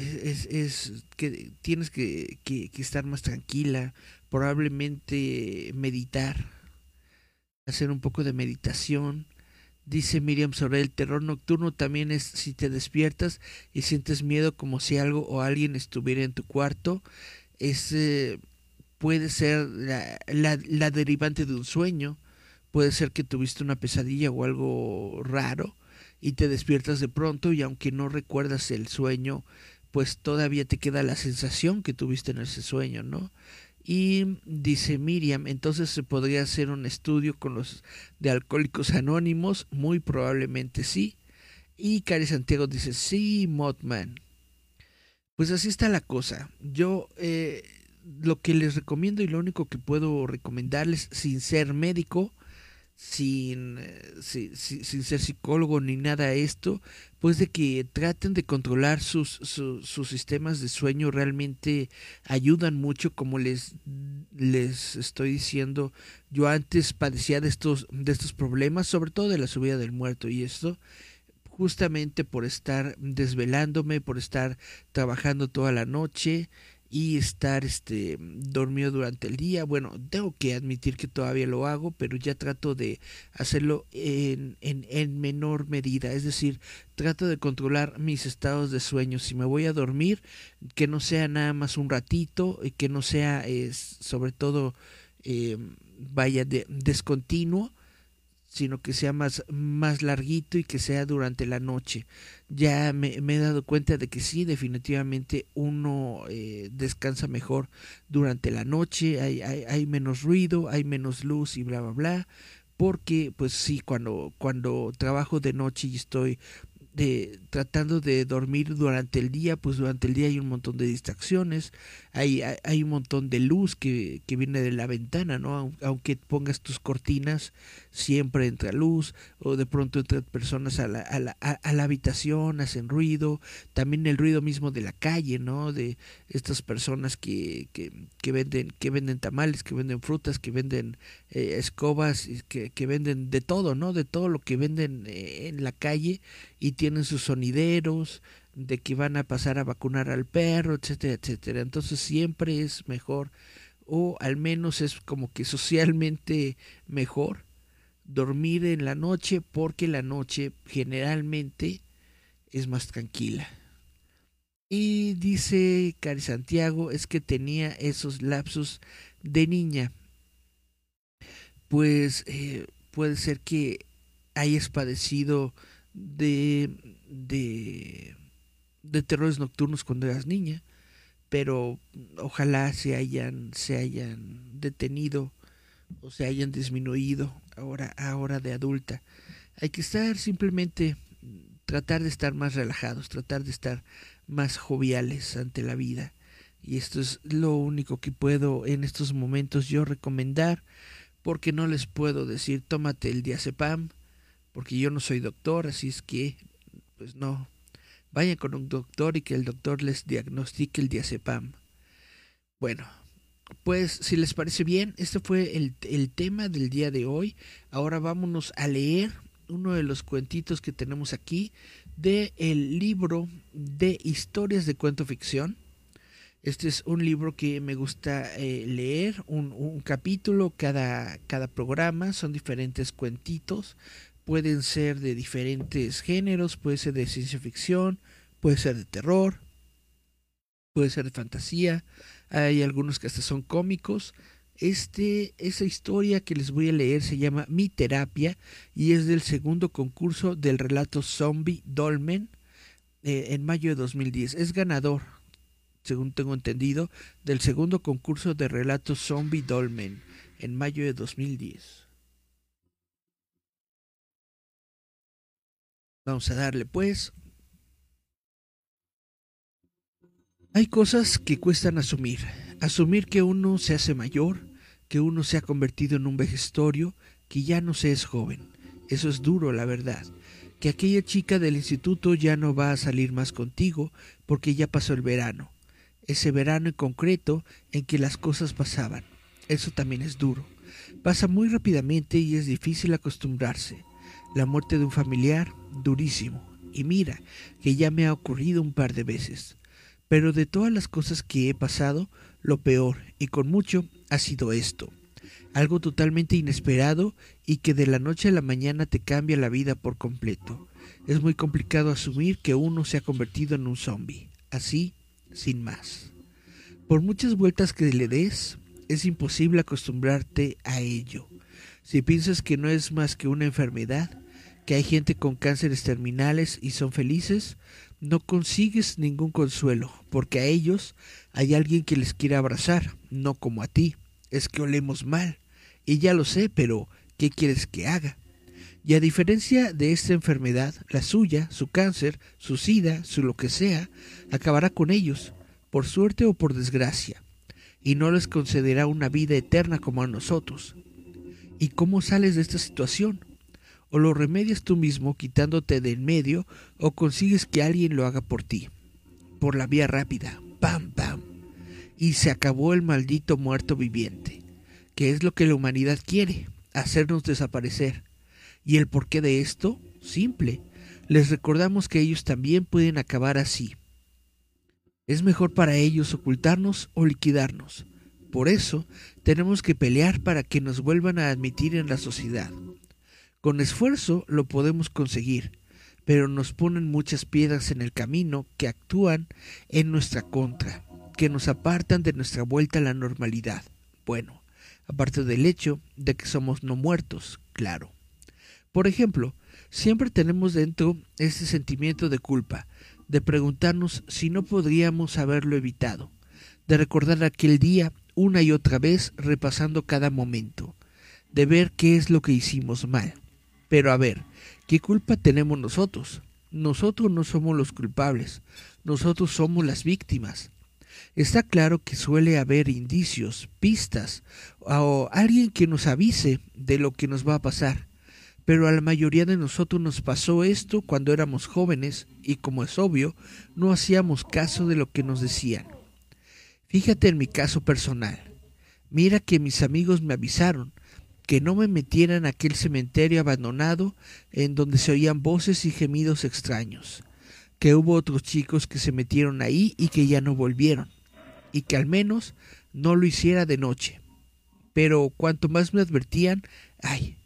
Es, es, que tienes que, que, que, estar más tranquila, probablemente meditar, hacer un poco de meditación. Dice Miriam sobre el terror nocturno también es si te despiertas y sientes miedo como si algo o alguien estuviera en tu cuarto. Es, eh, puede ser la, la, la derivante de un sueño. Puede ser que tuviste una pesadilla o algo raro y te despiertas de pronto y aunque no recuerdas el sueño, pues todavía te queda la sensación que tuviste en ese sueño, ¿no? Y dice Miriam, entonces se podría hacer un estudio con los de alcohólicos anónimos, muy probablemente sí. Y Cari Santiago dice, sí, Mothman. Pues así está la cosa. Yo eh, lo que les recomiendo y lo único que puedo recomendarles sin ser médico sin, eh, sin, sin, ser psicólogo ni nada de esto, pues de que traten de controlar sus, sus, sistemas de sueño realmente ayudan mucho, como les, les estoy diciendo, yo antes padecía de estos, de estos problemas, sobre todo de la subida del muerto y esto, justamente por estar desvelándome, por estar trabajando toda la noche y estar este dormido durante el día. Bueno, tengo que admitir que todavía lo hago, pero ya trato de hacerlo en, en, en menor medida. Es decir, trato de controlar mis estados de sueño. Si me voy a dormir, que no sea nada más un ratito, y que no sea sobre todo eh, vaya de, descontinuo sino que sea más, más larguito y que sea durante la noche. Ya me, he dado cuenta de que sí, definitivamente uno eh, descansa mejor durante la noche, hay, hay, hay, menos ruido, hay menos luz y bla, bla, bla. Porque, pues sí, cuando, cuando trabajo de noche y estoy de, tratando de dormir durante el día, pues durante el día hay un montón de distracciones, hay, hay, un montón de luz que, que, viene de la ventana, ¿no? Aunque pongas tus cortinas, siempre entra luz, o de pronto entran personas a la, a la, a la habitación, hacen ruido, también el ruido mismo de la calle, ¿no? De estas personas que, que, que venden, que venden tamales, que venden frutas, que venden eh, escobas, que, que venden de todo, ¿no? De todo lo que venden eh, en la calle y tienen sus sonideros de que van a pasar a vacunar al perro, etcétera, etcétera. Entonces siempre es mejor, o al menos es como que socialmente mejor, dormir en la noche porque la noche generalmente es más tranquila. Y dice Cari Santiago, es que tenía esos lapsos de niña. Pues eh, puede ser que hayas padecido de, de, de terrores nocturnos cuando eras niña, pero ojalá se hayan, se hayan detenido o se hayan disminuido ahora, ahora de adulta. Hay que estar simplemente, tratar de estar más relajados, tratar de estar más joviales ante la vida. Y esto es lo único que puedo en estos momentos yo recomendar, porque no les puedo decir tómate el diazepam, porque yo no soy doctor, así es que, pues no, vayan con un doctor y que el doctor les diagnostique el diazepam. Bueno, pues si les parece bien, este fue el, el, tema del día de hoy. Ahora vámonos a leer uno de los cuentitos que tenemos aquí de el libro de historias de cuento ficción. Este es un libro que me gusta eh, leer, un, un, capítulo cada, cada programa, son diferentes cuentitos pueden ser de diferentes géneros, puede ser de ciencia ficción, puede ser de terror, puede ser de fantasía, hay algunos que hasta son cómicos. Este, esa historia que les voy a leer se llama Mi Terapia y es del segundo concurso del relato Zombie Dolmen eh, en mayo de 2010. Es ganador, según tengo entendido, del segundo concurso de relato Zombie Dolmen en mayo de 2010. Vamos a darle pues. Hay cosas que cuestan asumir. Asumir que uno se hace mayor, que uno se ha convertido en un vejestorio, que ya no se es joven. Eso es duro, la verdad. Que aquella chica del instituto ya no va a salir más contigo porque ya pasó el verano. Ese verano en concreto en que las cosas pasaban. Eso también es duro. Pasa muy rápidamente y es difícil acostumbrarse. La muerte de un familiar, durísimo. Y mira, que ya me ha ocurrido un par de veces. Pero de todas las cosas que he pasado, lo peor, y con mucho, ha sido esto. Algo totalmente inesperado y que de la noche a la mañana te cambia la vida por completo. Es muy complicado asumir que uno se ha convertido en un zombie. Así, sin más. Por muchas vueltas que le des, es imposible acostumbrarte a ello. Si piensas que no es más que una enfermedad, que hay gente con cánceres terminales y son felices, no consigues ningún consuelo, porque a ellos hay alguien que les quiere abrazar, no como a ti. Es que olemos mal. Y ya lo sé, pero ¿qué quieres que haga? Y a diferencia de esta enfermedad, la suya, su cáncer, su sida, su lo que sea, acabará con ellos, por suerte o por desgracia, y no les concederá una vida eterna como a nosotros. ¿Y cómo sales de esta situación? o lo remedias tú mismo quitándote de en medio o consigues que alguien lo haga por ti. Por la vía rápida. ¡Pam, pam! Y se acabó el maldito muerto viviente. Que es lo que la humanidad quiere, hacernos desaparecer. ¿Y el porqué de esto? Simple. Les recordamos que ellos también pueden acabar así. Es mejor para ellos ocultarnos o liquidarnos. Por eso tenemos que pelear para que nos vuelvan a admitir en la sociedad. Con esfuerzo lo podemos conseguir, pero nos ponen muchas piedras en el camino que actúan en nuestra contra, que nos apartan de nuestra vuelta a la normalidad. Bueno, aparte del hecho de que somos no muertos, claro. Por ejemplo, siempre tenemos dentro ese sentimiento de culpa, de preguntarnos si no podríamos haberlo evitado, de recordar aquel día una y otra vez repasando cada momento, de ver qué es lo que hicimos mal. Pero a ver, ¿qué culpa tenemos nosotros? Nosotros no somos los culpables, nosotros somos las víctimas. Está claro que suele haber indicios, pistas o alguien que nos avise de lo que nos va a pasar pero a la mayoría de nosotros nos pasó esto cuando éramos jóvenes y como es obvio, no hacíamos caso de lo que nos decían. Fíjate en mi caso personal. Mira que mis amigos me avisaron que no me metieran a aquel cementerio abandonado en donde se oían voces y gemidos extraños, que hubo otros chicos que se metieron ahí y que ya no volvieron, y que al menos no lo hiciera de noche. Pero cuanto más me advertían, ay,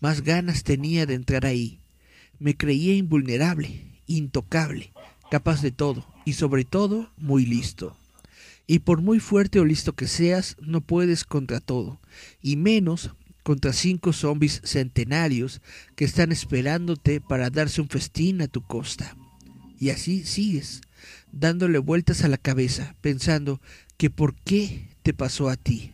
más ganas tenía de entrar ahí. Me creía invulnerable, intocable, capaz de todo y sobre todo muy listo. Y por muy fuerte o listo que seas, no puedes contra todo, y menos contra cinco zombis centenarios que están esperándote para darse un festín a tu costa. Y así sigues, dándole vueltas a la cabeza, pensando que por qué te pasó a ti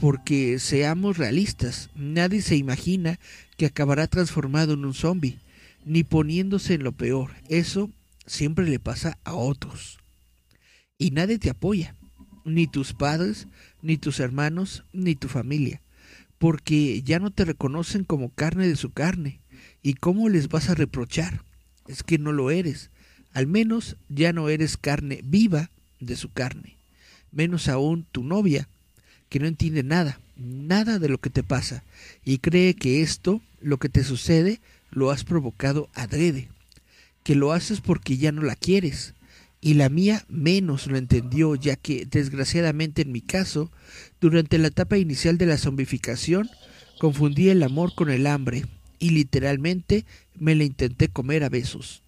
porque seamos realistas, nadie se imagina que acabará transformado en un zombie, ni poniéndose en lo peor. Eso siempre le pasa a otros. Y nadie te apoya, ni tus padres, ni tus hermanos, ni tu familia, porque ya no te reconocen como carne de su carne. ¿Y cómo les vas a reprochar? Es que no lo eres. Al menos ya no eres carne viva de su carne. Menos aún tu novia, que no entiende nada, nada de lo que te pasa, y cree que esto, lo que te sucede, lo has provocado adrede, que lo haces porque ya no la quieres, y la mía menos lo entendió, ya que, desgraciadamente en mi caso, durante la etapa inicial de la zombificación, confundí el amor con el hambre, y literalmente me la intenté comer a besos.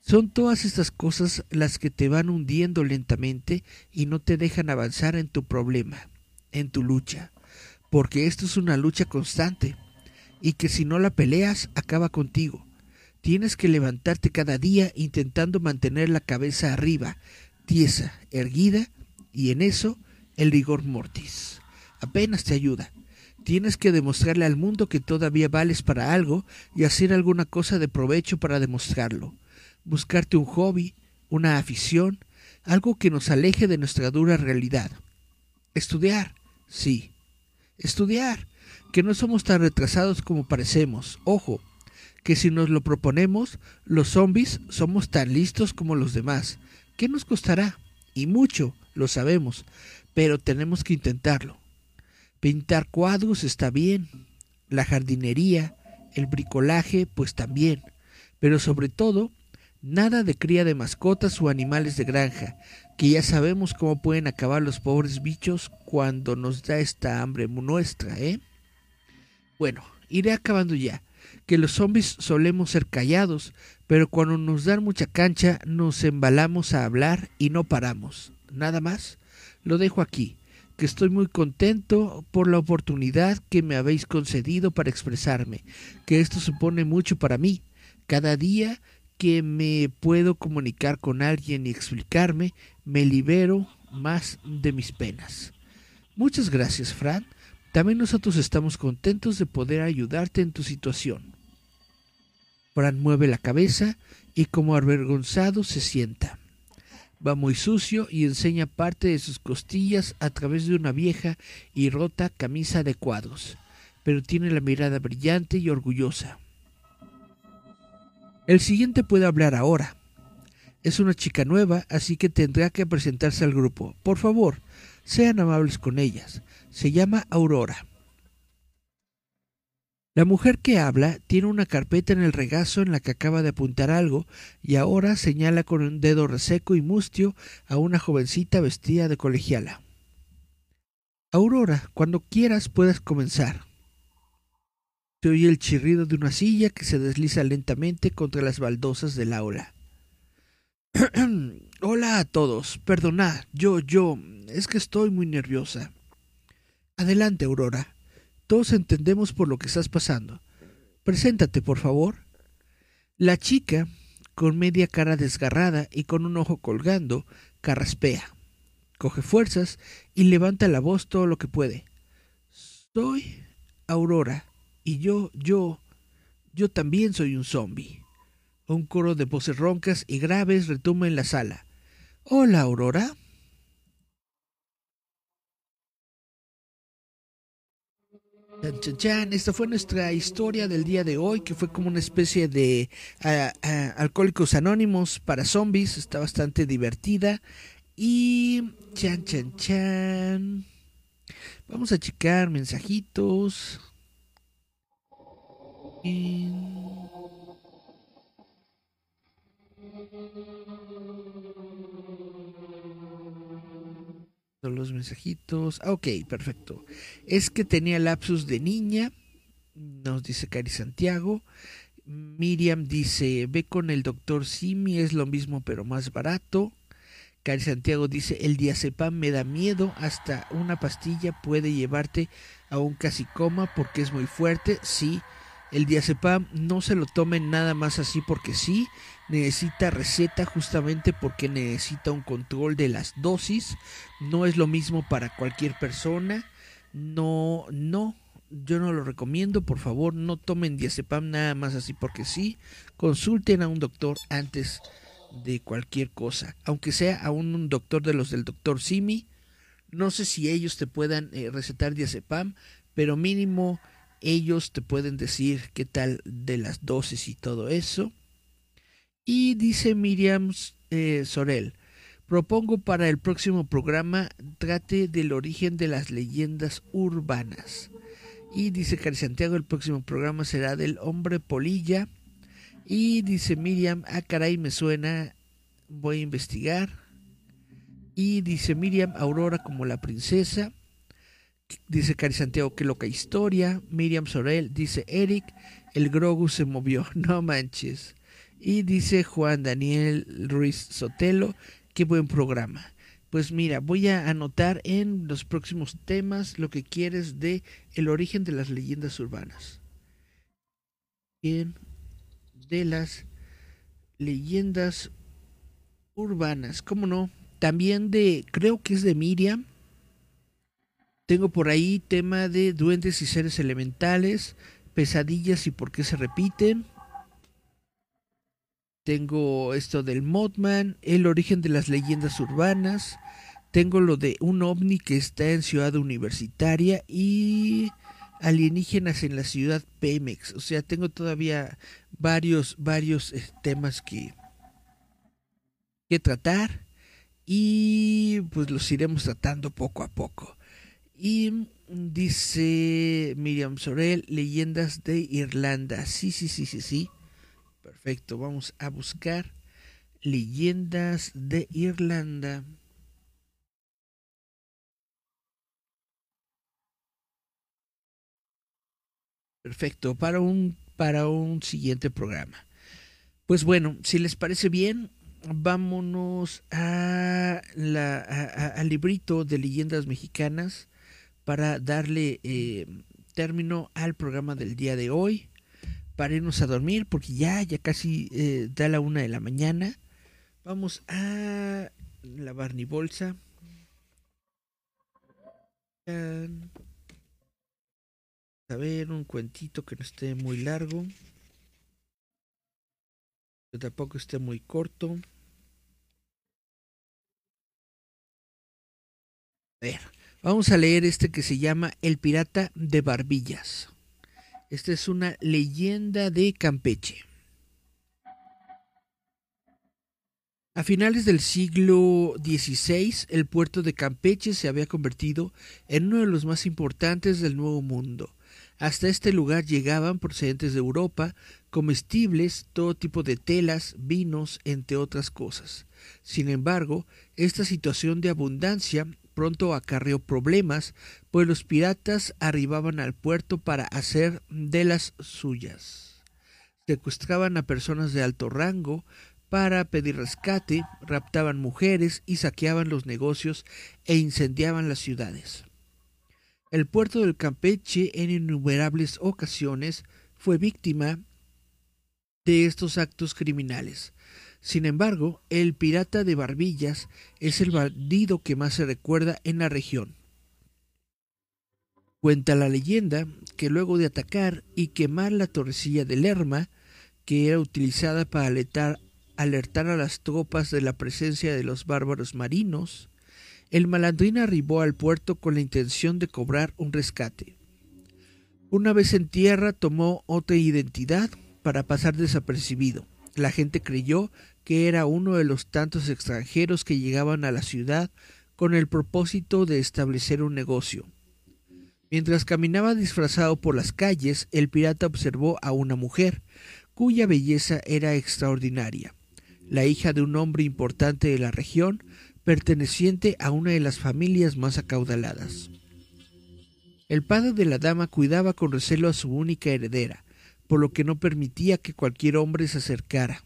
Son todas estas cosas las que te van hundiendo lentamente y no te dejan avanzar en tu problema en tu lucha, porque esto es una lucha constante y que si no la peleas acaba contigo. Tienes que levantarte cada día intentando mantener la cabeza arriba, tiesa, erguida, y en eso el rigor mortis. Apenas te ayuda. Tienes que demostrarle al mundo que todavía vales para algo y hacer alguna cosa de provecho para demostrarlo. Buscarte un hobby, una afición, algo que nos aleje de nuestra dura realidad. Estudiar, Sí. Estudiar. Que no somos tan retrasados como parecemos. Ojo, que si nos lo proponemos, los zombies somos tan listos como los demás. ¿Qué nos costará? Y mucho, lo sabemos, pero tenemos que intentarlo. Pintar cuadros está bien, la jardinería, el bricolaje, pues también, pero sobre todo, nada de cría de mascotas o animales de granja, que ya sabemos cómo pueden acabar los pobres bichos cuando nos da esta hambre nuestra, ¿eh? Bueno, iré acabando ya, que los zombies solemos ser callados, pero cuando nos dan mucha cancha nos embalamos a hablar y no paramos. Nada más, lo dejo aquí, que estoy muy contento por la oportunidad que me habéis concedido para expresarme, que esto supone mucho para mí. Cada día que me puedo comunicar con alguien y explicarme, me libero más de mis penas. Muchas gracias, Fran. También nosotros estamos contentos de poder ayudarte en tu situación. Fran mueve la cabeza y como avergonzado se sienta. Va muy sucio y enseña parte de sus costillas a través de una vieja y rota camisa de cuadros, pero tiene la mirada brillante y orgullosa. El siguiente puede hablar ahora. Es una chica nueva, así que tendrá que presentarse al grupo. Por favor, sean amables con ellas. Se llama Aurora. La mujer que habla tiene una carpeta en el regazo en la que acaba de apuntar algo y ahora señala con un dedo reseco y mustio a una jovencita vestida de colegiala. Aurora, cuando quieras puedes comenzar. Se oye el chirrido de una silla que se desliza lentamente contra las baldosas del aula. Hola a todos. Perdonad, yo, yo, es que estoy muy nerviosa. Adelante, Aurora. Todos entendemos por lo que estás pasando. Preséntate, por favor. La chica, con media cara desgarrada y con un ojo colgando, carraspea. Coge fuerzas y levanta la voz todo lo que puede. Soy Aurora y yo, yo, yo también soy un zombie. Un coro de voces roncas y graves retumba en la sala. Hola, Aurora. Esta fue nuestra historia del día de hoy, que fue como una especie de alcohólicos anónimos para zombies. Está bastante divertida. Y chan, chan, chan. Vamos a checar mensajitos. Los mensajitos. Ah, ok, perfecto. Es que tenía lapsus de niña, nos dice Cari Santiago. Miriam dice, ve con el doctor Simi, es lo mismo pero más barato. Cari Santiago dice, el diazepam me da miedo, hasta una pastilla puede llevarte a un casi coma porque es muy fuerte. Sí, el diazepam no se lo tomen nada más así porque sí, necesita receta justamente porque necesita un control de las dosis. No es lo mismo para cualquier persona. No, no, yo no lo recomiendo. Por favor, no tomen diazepam nada más así porque sí. Consulten a un doctor antes de cualquier cosa, aunque sea a un doctor de los del doctor Simi. No sé si ellos te puedan eh, recetar diazepam, pero mínimo ellos te pueden decir qué tal de las dosis y todo eso. Y dice Miriam eh, Sorel, propongo para el próximo programa trate del origen de las leyendas urbanas. Y dice Cari Santiago, el próximo programa será del hombre polilla. Y dice Miriam, ah caray, me suena, voy a investigar. Y dice Miriam, Aurora como la princesa. Dice Cari Santiago, qué loca historia. Miriam Sorel, dice Eric, el Grogu se movió, no manches. Y dice Juan Daniel Ruiz Sotelo, qué buen programa. Pues mira, voy a anotar en los próximos temas lo que quieres de el origen de las leyendas urbanas. Bien, de las leyendas urbanas, ¿cómo no? También de, creo que es de Miriam. Tengo por ahí tema de duendes y seres elementales, pesadillas y por qué se repiten. Tengo esto del Mothman, el origen de las leyendas urbanas. Tengo lo de un ovni que está en Ciudad Universitaria y alienígenas en la ciudad Pemex. O sea, tengo todavía varios, varios eh, temas que, que tratar y pues los iremos tratando poco a poco. Y dice Miriam Sorel, leyendas de Irlanda. Sí, sí, sí, sí, sí. Perfecto, vamos a buscar leyendas de Irlanda. Perfecto, para un, para un siguiente programa. Pues bueno, si les parece bien, vámonos a la, al librito de leyendas mexicanas para darle eh, término al programa del día de hoy para irnos a dormir porque ya, ya casi eh, da la una de la mañana. Vamos a lavar mi bolsa. A ver, un cuentito que no esté muy largo. Que tampoco esté muy corto. A ver, vamos a leer este que se llama El pirata de barbillas. Esta es una leyenda de Campeche. A finales del siglo XVI, el puerto de Campeche se había convertido en uno de los más importantes del Nuevo Mundo. Hasta este lugar llegaban procedentes de Europa comestibles, todo tipo de telas, vinos, entre otras cosas. Sin embargo, esta situación de abundancia pronto acarreó problemas, pues los piratas arribaban al puerto para hacer de las suyas. Secuestraban a personas de alto rango para pedir rescate, raptaban mujeres y saqueaban los negocios e incendiaban las ciudades. El puerto del Campeche en innumerables ocasiones fue víctima de estos actos criminales. Sin embargo, el pirata de Barbillas es el bandido que más se recuerda en la región. Cuenta la leyenda que luego de atacar y quemar la torrecilla de Lerma, que era utilizada para alertar, alertar a las tropas de la presencia de los bárbaros marinos, el malandrín arribó al puerto con la intención de cobrar un rescate. Una vez en tierra tomó otra identidad para pasar desapercibido. La gente creyó que era uno de los tantos extranjeros que llegaban a la ciudad con el propósito de establecer un negocio. Mientras caminaba disfrazado por las calles, el pirata observó a una mujer, cuya belleza era extraordinaria, la hija de un hombre importante de la región, perteneciente a una de las familias más acaudaladas. El padre de la dama cuidaba con recelo a su única heredera, por lo que no permitía que cualquier hombre se acercara.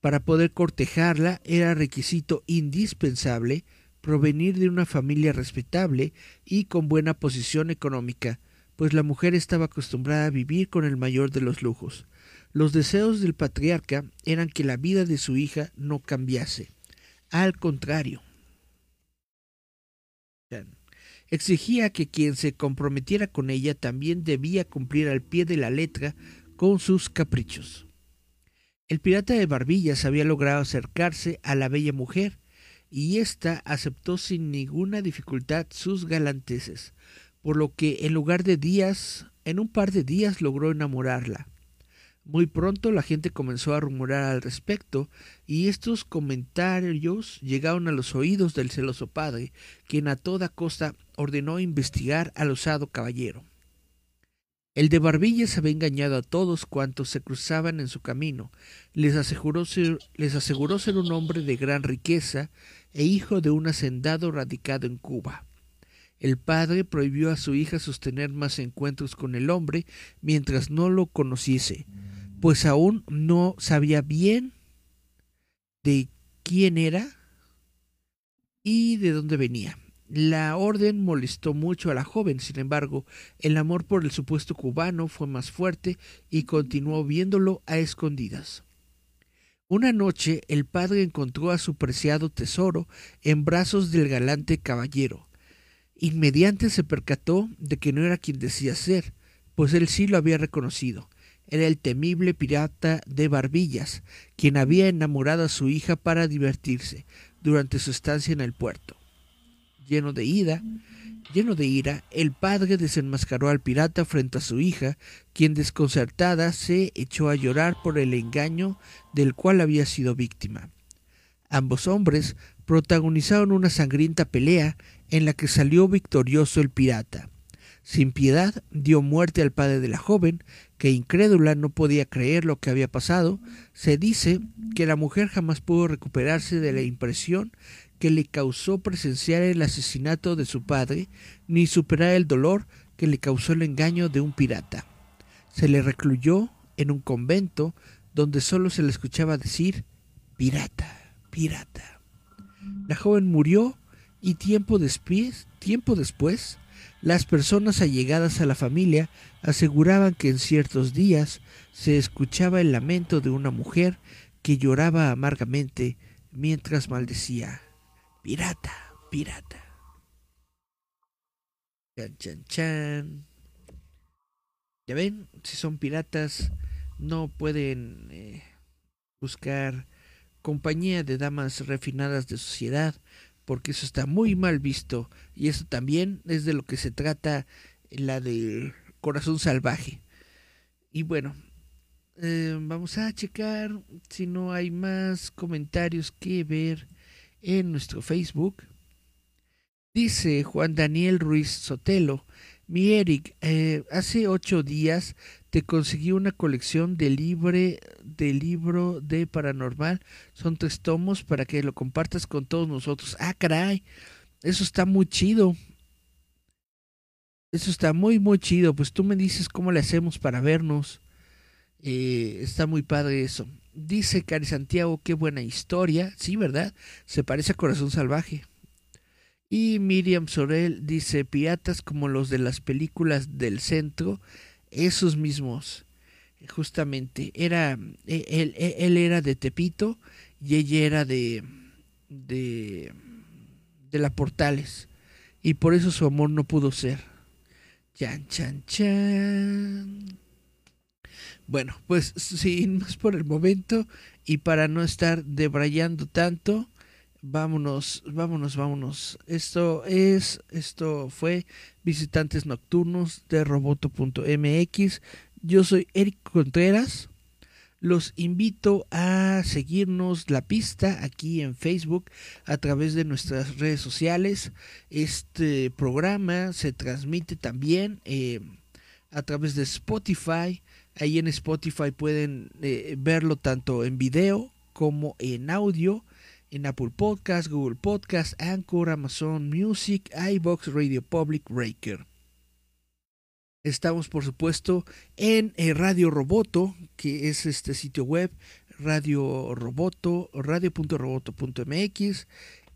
Para poder cortejarla era requisito indispensable provenir de una familia respetable y con buena posición económica, pues la mujer estaba acostumbrada a vivir con el mayor de los lujos. Los deseos del patriarca eran que la vida de su hija no cambiase. Al contrario, exigía que quien se comprometiera con ella también debía cumplir al pie de la letra con sus caprichos. El pirata de Barbillas había logrado acercarse a la bella mujer, y ésta aceptó sin ninguna dificultad sus galanteses, por lo que en lugar de días, en un par de días logró enamorarla. Muy pronto la gente comenzó a rumorar al respecto, y estos comentarios llegaron a los oídos del celoso padre, quien a toda costa ordenó investigar al osado caballero. El de Barbillas había engañado a todos cuantos se cruzaban en su camino. Les aseguró, ser, les aseguró ser un hombre de gran riqueza e hijo de un hacendado radicado en Cuba. El padre prohibió a su hija sostener más encuentros con el hombre mientras no lo conociese pues aún no sabía bien de quién era y de dónde venía. La orden molestó mucho a la joven, sin embargo, el amor por el supuesto cubano fue más fuerte y continuó viéndolo a escondidas. Una noche el padre encontró a su preciado tesoro en brazos del galante caballero. Inmediante se percató de que no era quien decía ser, pues él sí lo había reconocido era el temible pirata de Barbillas, quien había enamorado a su hija para divertirse durante su estancia en el puerto. Lleno de ira, lleno de ira, el padre desenmascaró al pirata frente a su hija, quien desconcertada se echó a llorar por el engaño del cual había sido víctima. Ambos hombres protagonizaron una sangrienta pelea en la que salió victorioso el pirata. Sin piedad dio muerte al padre de la joven, que incrédula no podía creer lo que había pasado. Se dice que la mujer jamás pudo recuperarse de la impresión que le causó presenciar el asesinato de su padre, ni superar el dolor que le causó el engaño de un pirata. Se le recluyó en un convento donde solo se le escuchaba decir pirata, pirata. La joven murió y tiempo después, tiempo después las personas allegadas a la familia aseguraban que en ciertos días se escuchaba el lamento de una mujer que lloraba amargamente mientras maldecía Pirata, pirata. Chan, chan, chan. Ya ven, si son piratas, no pueden eh, buscar compañía de damas refinadas de sociedad, porque eso está muy mal visto y eso también es de lo que se trata la del corazón salvaje. Y bueno, eh, vamos a checar si no hay más comentarios que ver en nuestro Facebook. Dice Juan Daniel Ruiz Sotelo, Mi Eric, eh, hace ocho días te conseguí una colección de libre de libro de paranormal. Son tres tomos para que lo compartas con todos nosotros. Ah, caray. Eso está muy chido. Eso está muy, muy chido. Pues tú me dices cómo le hacemos para vernos. Eh, está muy padre eso. Dice Cari Santiago, qué buena historia. Sí, ¿verdad? Se parece a Corazón Salvaje. Y Miriam Sorel dice, piratas como los de las películas del centro, esos mismos. Justamente, era, e, él, e, él era de Tepito y ella era de, de, de la Portales. Y por eso su amor no pudo ser. Chan, chan, chan. Bueno, pues sin más por el momento y para no estar debrayando tanto, vámonos, vámonos, vámonos. Esto es, esto fue Visitantes Nocturnos de Roboto.mx. Yo soy Eric Contreras. Los invito a seguirnos la pista aquí en Facebook a través de nuestras redes sociales. Este programa se transmite también eh, a través de Spotify. Ahí en Spotify pueden eh, verlo tanto en video como en audio. En Apple Podcast, Google Podcast, Anchor, Amazon Music, iBox, Radio Public, Breaker. Estamos, por supuesto, en eh, Radio Roboto, que es este sitio web, Radio Roboto, radio.roboto.mx.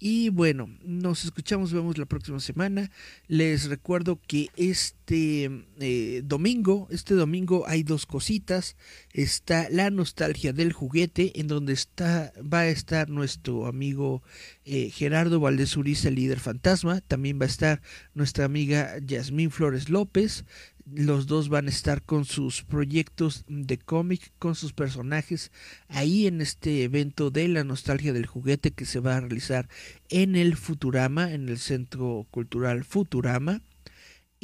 Y bueno, nos escuchamos, vemos la próxima semana. Les recuerdo que este eh, domingo, este domingo hay dos cositas. Está la nostalgia del juguete, en donde está, va a estar nuestro amigo eh, Gerardo Valdés Uriza, líder fantasma. También va a estar nuestra amiga Yasmín Flores López los dos van a estar con sus proyectos de cómic, con sus personajes, ahí en este evento de la nostalgia del juguete que se va a realizar en el Futurama, en el Centro Cultural Futurama.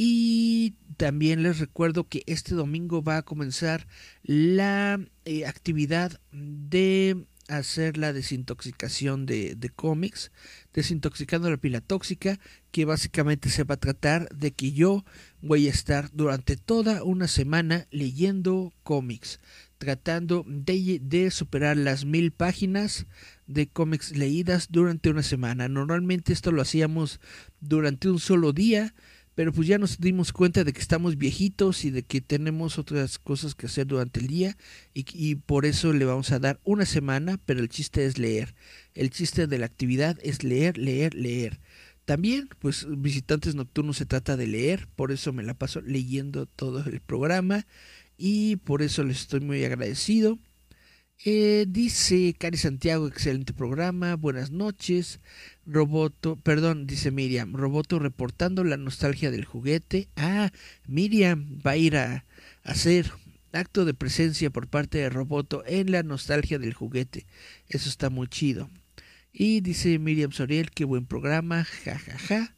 Y también les recuerdo que este domingo va a comenzar la eh, actividad de hacer la desintoxicación de, de cómics, desintoxicando la pila tóxica, que básicamente se va a tratar de que yo voy a estar durante toda una semana leyendo cómics, tratando de, de superar las mil páginas de cómics leídas durante una semana. Normalmente esto lo hacíamos durante un solo día, pero pues ya nos dimos cuenta de que estamos viejitos y de que tenemos otras cosas que hacer durante el día y, por eso le vamos a dar una semana, pero el chiste es leer. El chiste de la actividad es leer, leer, leer. También, pues visitantes nocturnos se trata de leer, por eso me la paso leyendo todo el programa y por eso les estoy muy agradecido. Eh, dice Cari Santiago, excelente programa, buenas noches. Roboto, perdón, dice Miriam, Roboto reportando la nostalgia del juguete. Ah, Miriam va a ir a, hacer acto de presencia por parte de Roboto en la nostalgia del juguete. Eso está muy chido. Y dice Miriam Soriel, qué buen programa, jajaja. Ja, ja.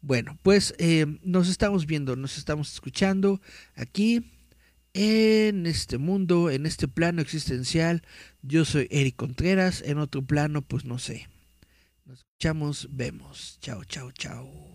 Bueno, pues eh, nos estamos viendo, nos estamos escuchando aquí en este mundo, en este plano existencial. Yo soy Eric Contreras, en otro plano, pues no sé. Nos escuchamos, vemos. Chao, chao, chao.